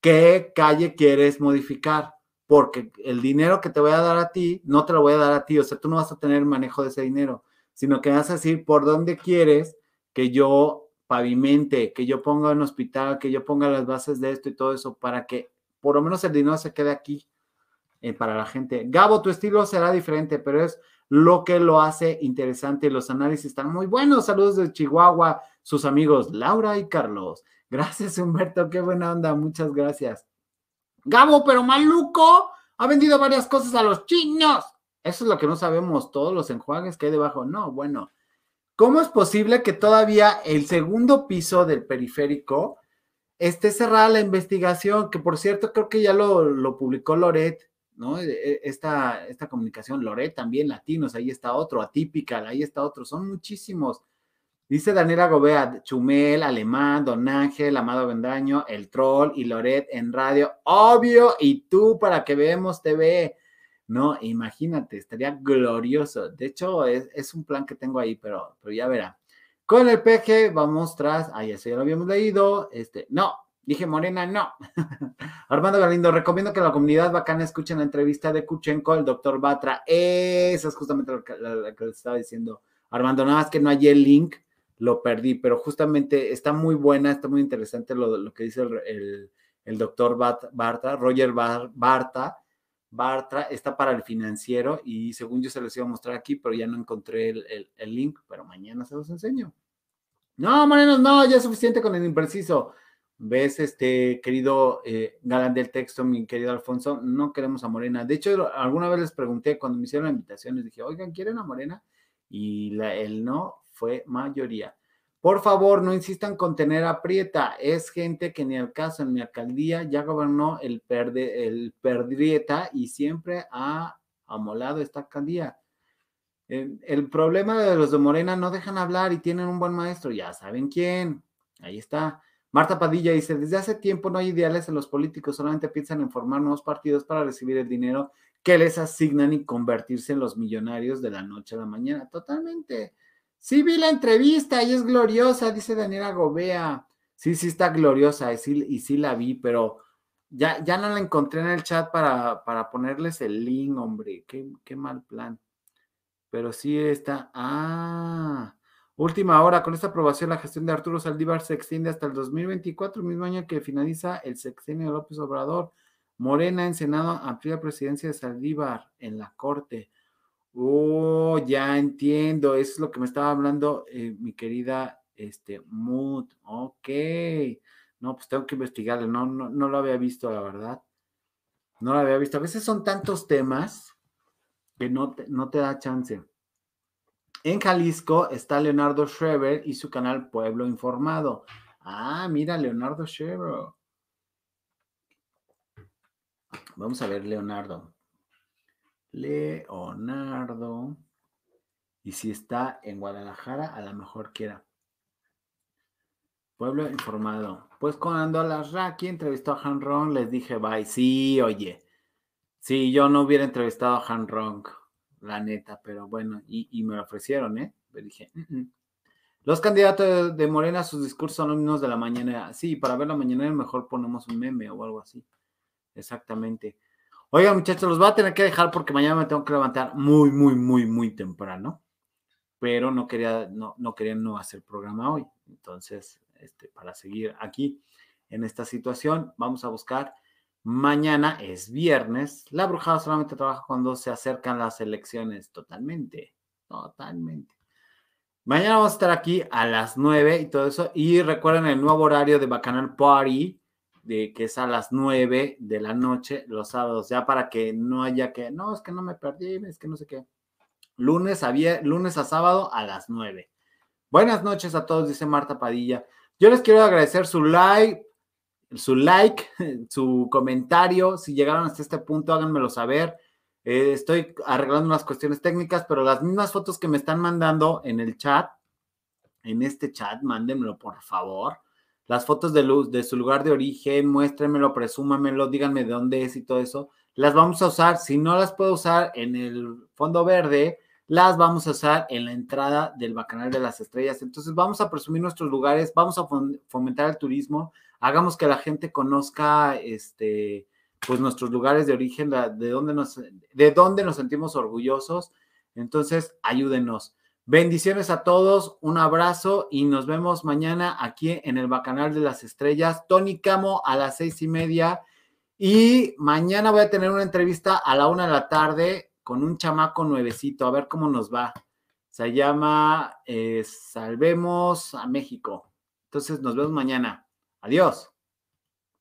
¿Qué calle quieres modificar? Porque el dinero que te voy a dar a ti, no te lo voy a dar a ti, o sea, tú no vas a tener manejo de ese dinero, sino que vas a decir por dónde quieres que yo pavimente, que yo ponga un hospital, que yo ponga las bases de esto y todo eso para que por lo menos el dinero se quede aquí eh, para la gente. Gabo, tu estilo será diferente, pero es lo que lo hace interesante. Los análisis están muy buenos. Saludos de Chihuahua, sus amigos Laura y Carlos. Gracias, Humberto. Qué buena onda. Muchas gracias. Gabo, pero maluco, ha vendido varias cosas a los chinos. Eso es lo que no sabemos, todos los enjuagues que hay debajo. No, bueno, ¿Cómo es posible que todavía el segundo piso del periférico esté cerrada la investigación? Que por cierto, creo que ya lo, publicó Loret, ¿no? E, e, esta, esta comunicación, Loret también, latinos, ahí está otro, atípica, ahí está otro, son muchísimos. Dice Daniela Gobea, Chumel, Alemán, Don Ángel, Amado Vendaño, El Troll y Loret en radio. Obvio, y tú para que veamos TV. No, imagínate, estaría glorioso. De hecho, es, un plan que tengo ahí, pero, pero ya verá. Con el PG vamos tras, ah, eso ya lo habíamos leído, este, no, dije Morena, no. Armando Galindo, recomiendo que la comunidad bacana escuchen la entrevista de Kuchenko, el doctor Batra. Esa es justamente lo que, les estaba diciendo Armando, nada más que no hay el link, lo perdí, pero justamente está muy buena, está muy interesante lo, lo que dice el, doctor Barta, Roger Barta Bartra está para el financiero y según yo se los iba a mostrar aquí, pero ya no encontré el, el link, pero mañana se los enseño. No, Morenos, no, ya es suficiente con el impreciso. ¿Ves, este querido eh, galán del texto, mi querido Alfonso? No queremos a Morena. De hecho, alguna vez les pregunté cuando me hicieron la invitación, les dije, oigan, ¿quieren a Morena? Y la, el no fue mayoría. Por favor, no insistan con tener aprieta. Es gente que ni al caso en mi alcaldía ya gobernó el, perde, el perdrieta y siempre ha amolado esta alcaldía. El, el, problema de los de Morena no dejan hablar y tienen un buen maestro. Ya saben quién. Ahí está. Marta Padilla dice, desde hace tiempo no hay ideales en los políticos, solamente piensan en formar nuevos partidos para recibir el dinero que les asignan y convertirse en los millonarios de la noche a la mañana. Totalmente. Sí, vi la entrevista y es gloriosa, dice Daniela Gobea. Sí, sí está gloriosa y sí, y sí la vi, pero ya, ya no la encontré en el chat para, para ponerles el link, hombre. Qué, qué mal plan. Pero sí está. Ah. Última hora, con esta aprobación, la gestión de Arturo Saldívar se extiende hasta el 2024, mismo año que finaliza el sexenio de López Obrador. Morena en Senado amplía presidencia de Saldívar en la Corte. Oh, ya entiendo, eso es lo que me estaba hablando eh, mi querida este, Mood. Ok, no, pues tengo que investigarle, no, no, no lo había visto, la verdad. No lo había visto. A veces son tantos temas que no te, no te da chance. En Jalisco está Leonardo Schreber y su canal Pueblo Informado. Ah, mira, Leonardo Schreber. Vamos a ver, Leonardo. Leonardo. Y si está en Guadalajara, a lo mejor quiera. Pueblo informado. Pues cuando la Raki entrevistó a Han Rong, les dije bye. Sí, oye. Si yo no hubiera entrevistado a Han Rong la neta, pero bueno, y, me lo ofrecieron, ¿eh? Le dije, los candidatos de, Morena, sus discursos son los de la mañana. Sí, para ver la mañana mejor ponemos un meme o algo así. Exactamente. Oiga, muchachos, los voy a tener que dejar porque mañana me tengo que levantar muy, muy, muy, muy temprano. Pero no quería, no, no quería no hacer programa hoy. Entonces, este, para seguir aquí en esta situación, vamos a buscar Mañana es viernes. La brujada solamente trabaja cuando se acercan las elecciones. Totalmente. Totalmente. Mañana vamos a estar aquí a las 9 y todo eso. Y recuerden el nuevo horario de Bacanal Party, de que es a las 9 de la noche los sábados, ya para que no haya que, no, es que no me perdí, es que no sé qué. Lunes a, lunes a sábado a las 9. Buenas noches a todos, dice Marta Padilla. Yo les quiero agradecer su like, su like, su comentario. Si llegaron hasta este punto, háganmelo saber. Eh, estoy arreglando unas cuestiones técnicas, pero las mismas fotos que me están mandando en el chat, en este chat, mándenmelo por favor. Las fotos de luz de su lugar de origen, muéstrenmelo, presúmamelo, díganme de dónde es y todo eso. Las vamos a usar. Si no las puedo usar en el fondo verde, las vamos a usar en la entrada del Bacanal de las Estrellas. Entonces vamos a presumir nuestros lugares, vamos a fomentar el turismo, hagamos que la gente conozca este, pues nuestros lugares de origen, de dónde nos, de dónde nos sentimos orgullosos. Entonces, ayúdenos. Bendiciones a todos, un abrazo y nos vemos mañana aquí en el Bacanal de las Estrellas. Tony Camo a las seis y media. Y mañana voy a tener una entrevista a la una de la tarde con un chamaco nuevecito, a ver cómo nos va. Se llama eh, Salvemos a México. Entonces nos vemos mañana. Adiós.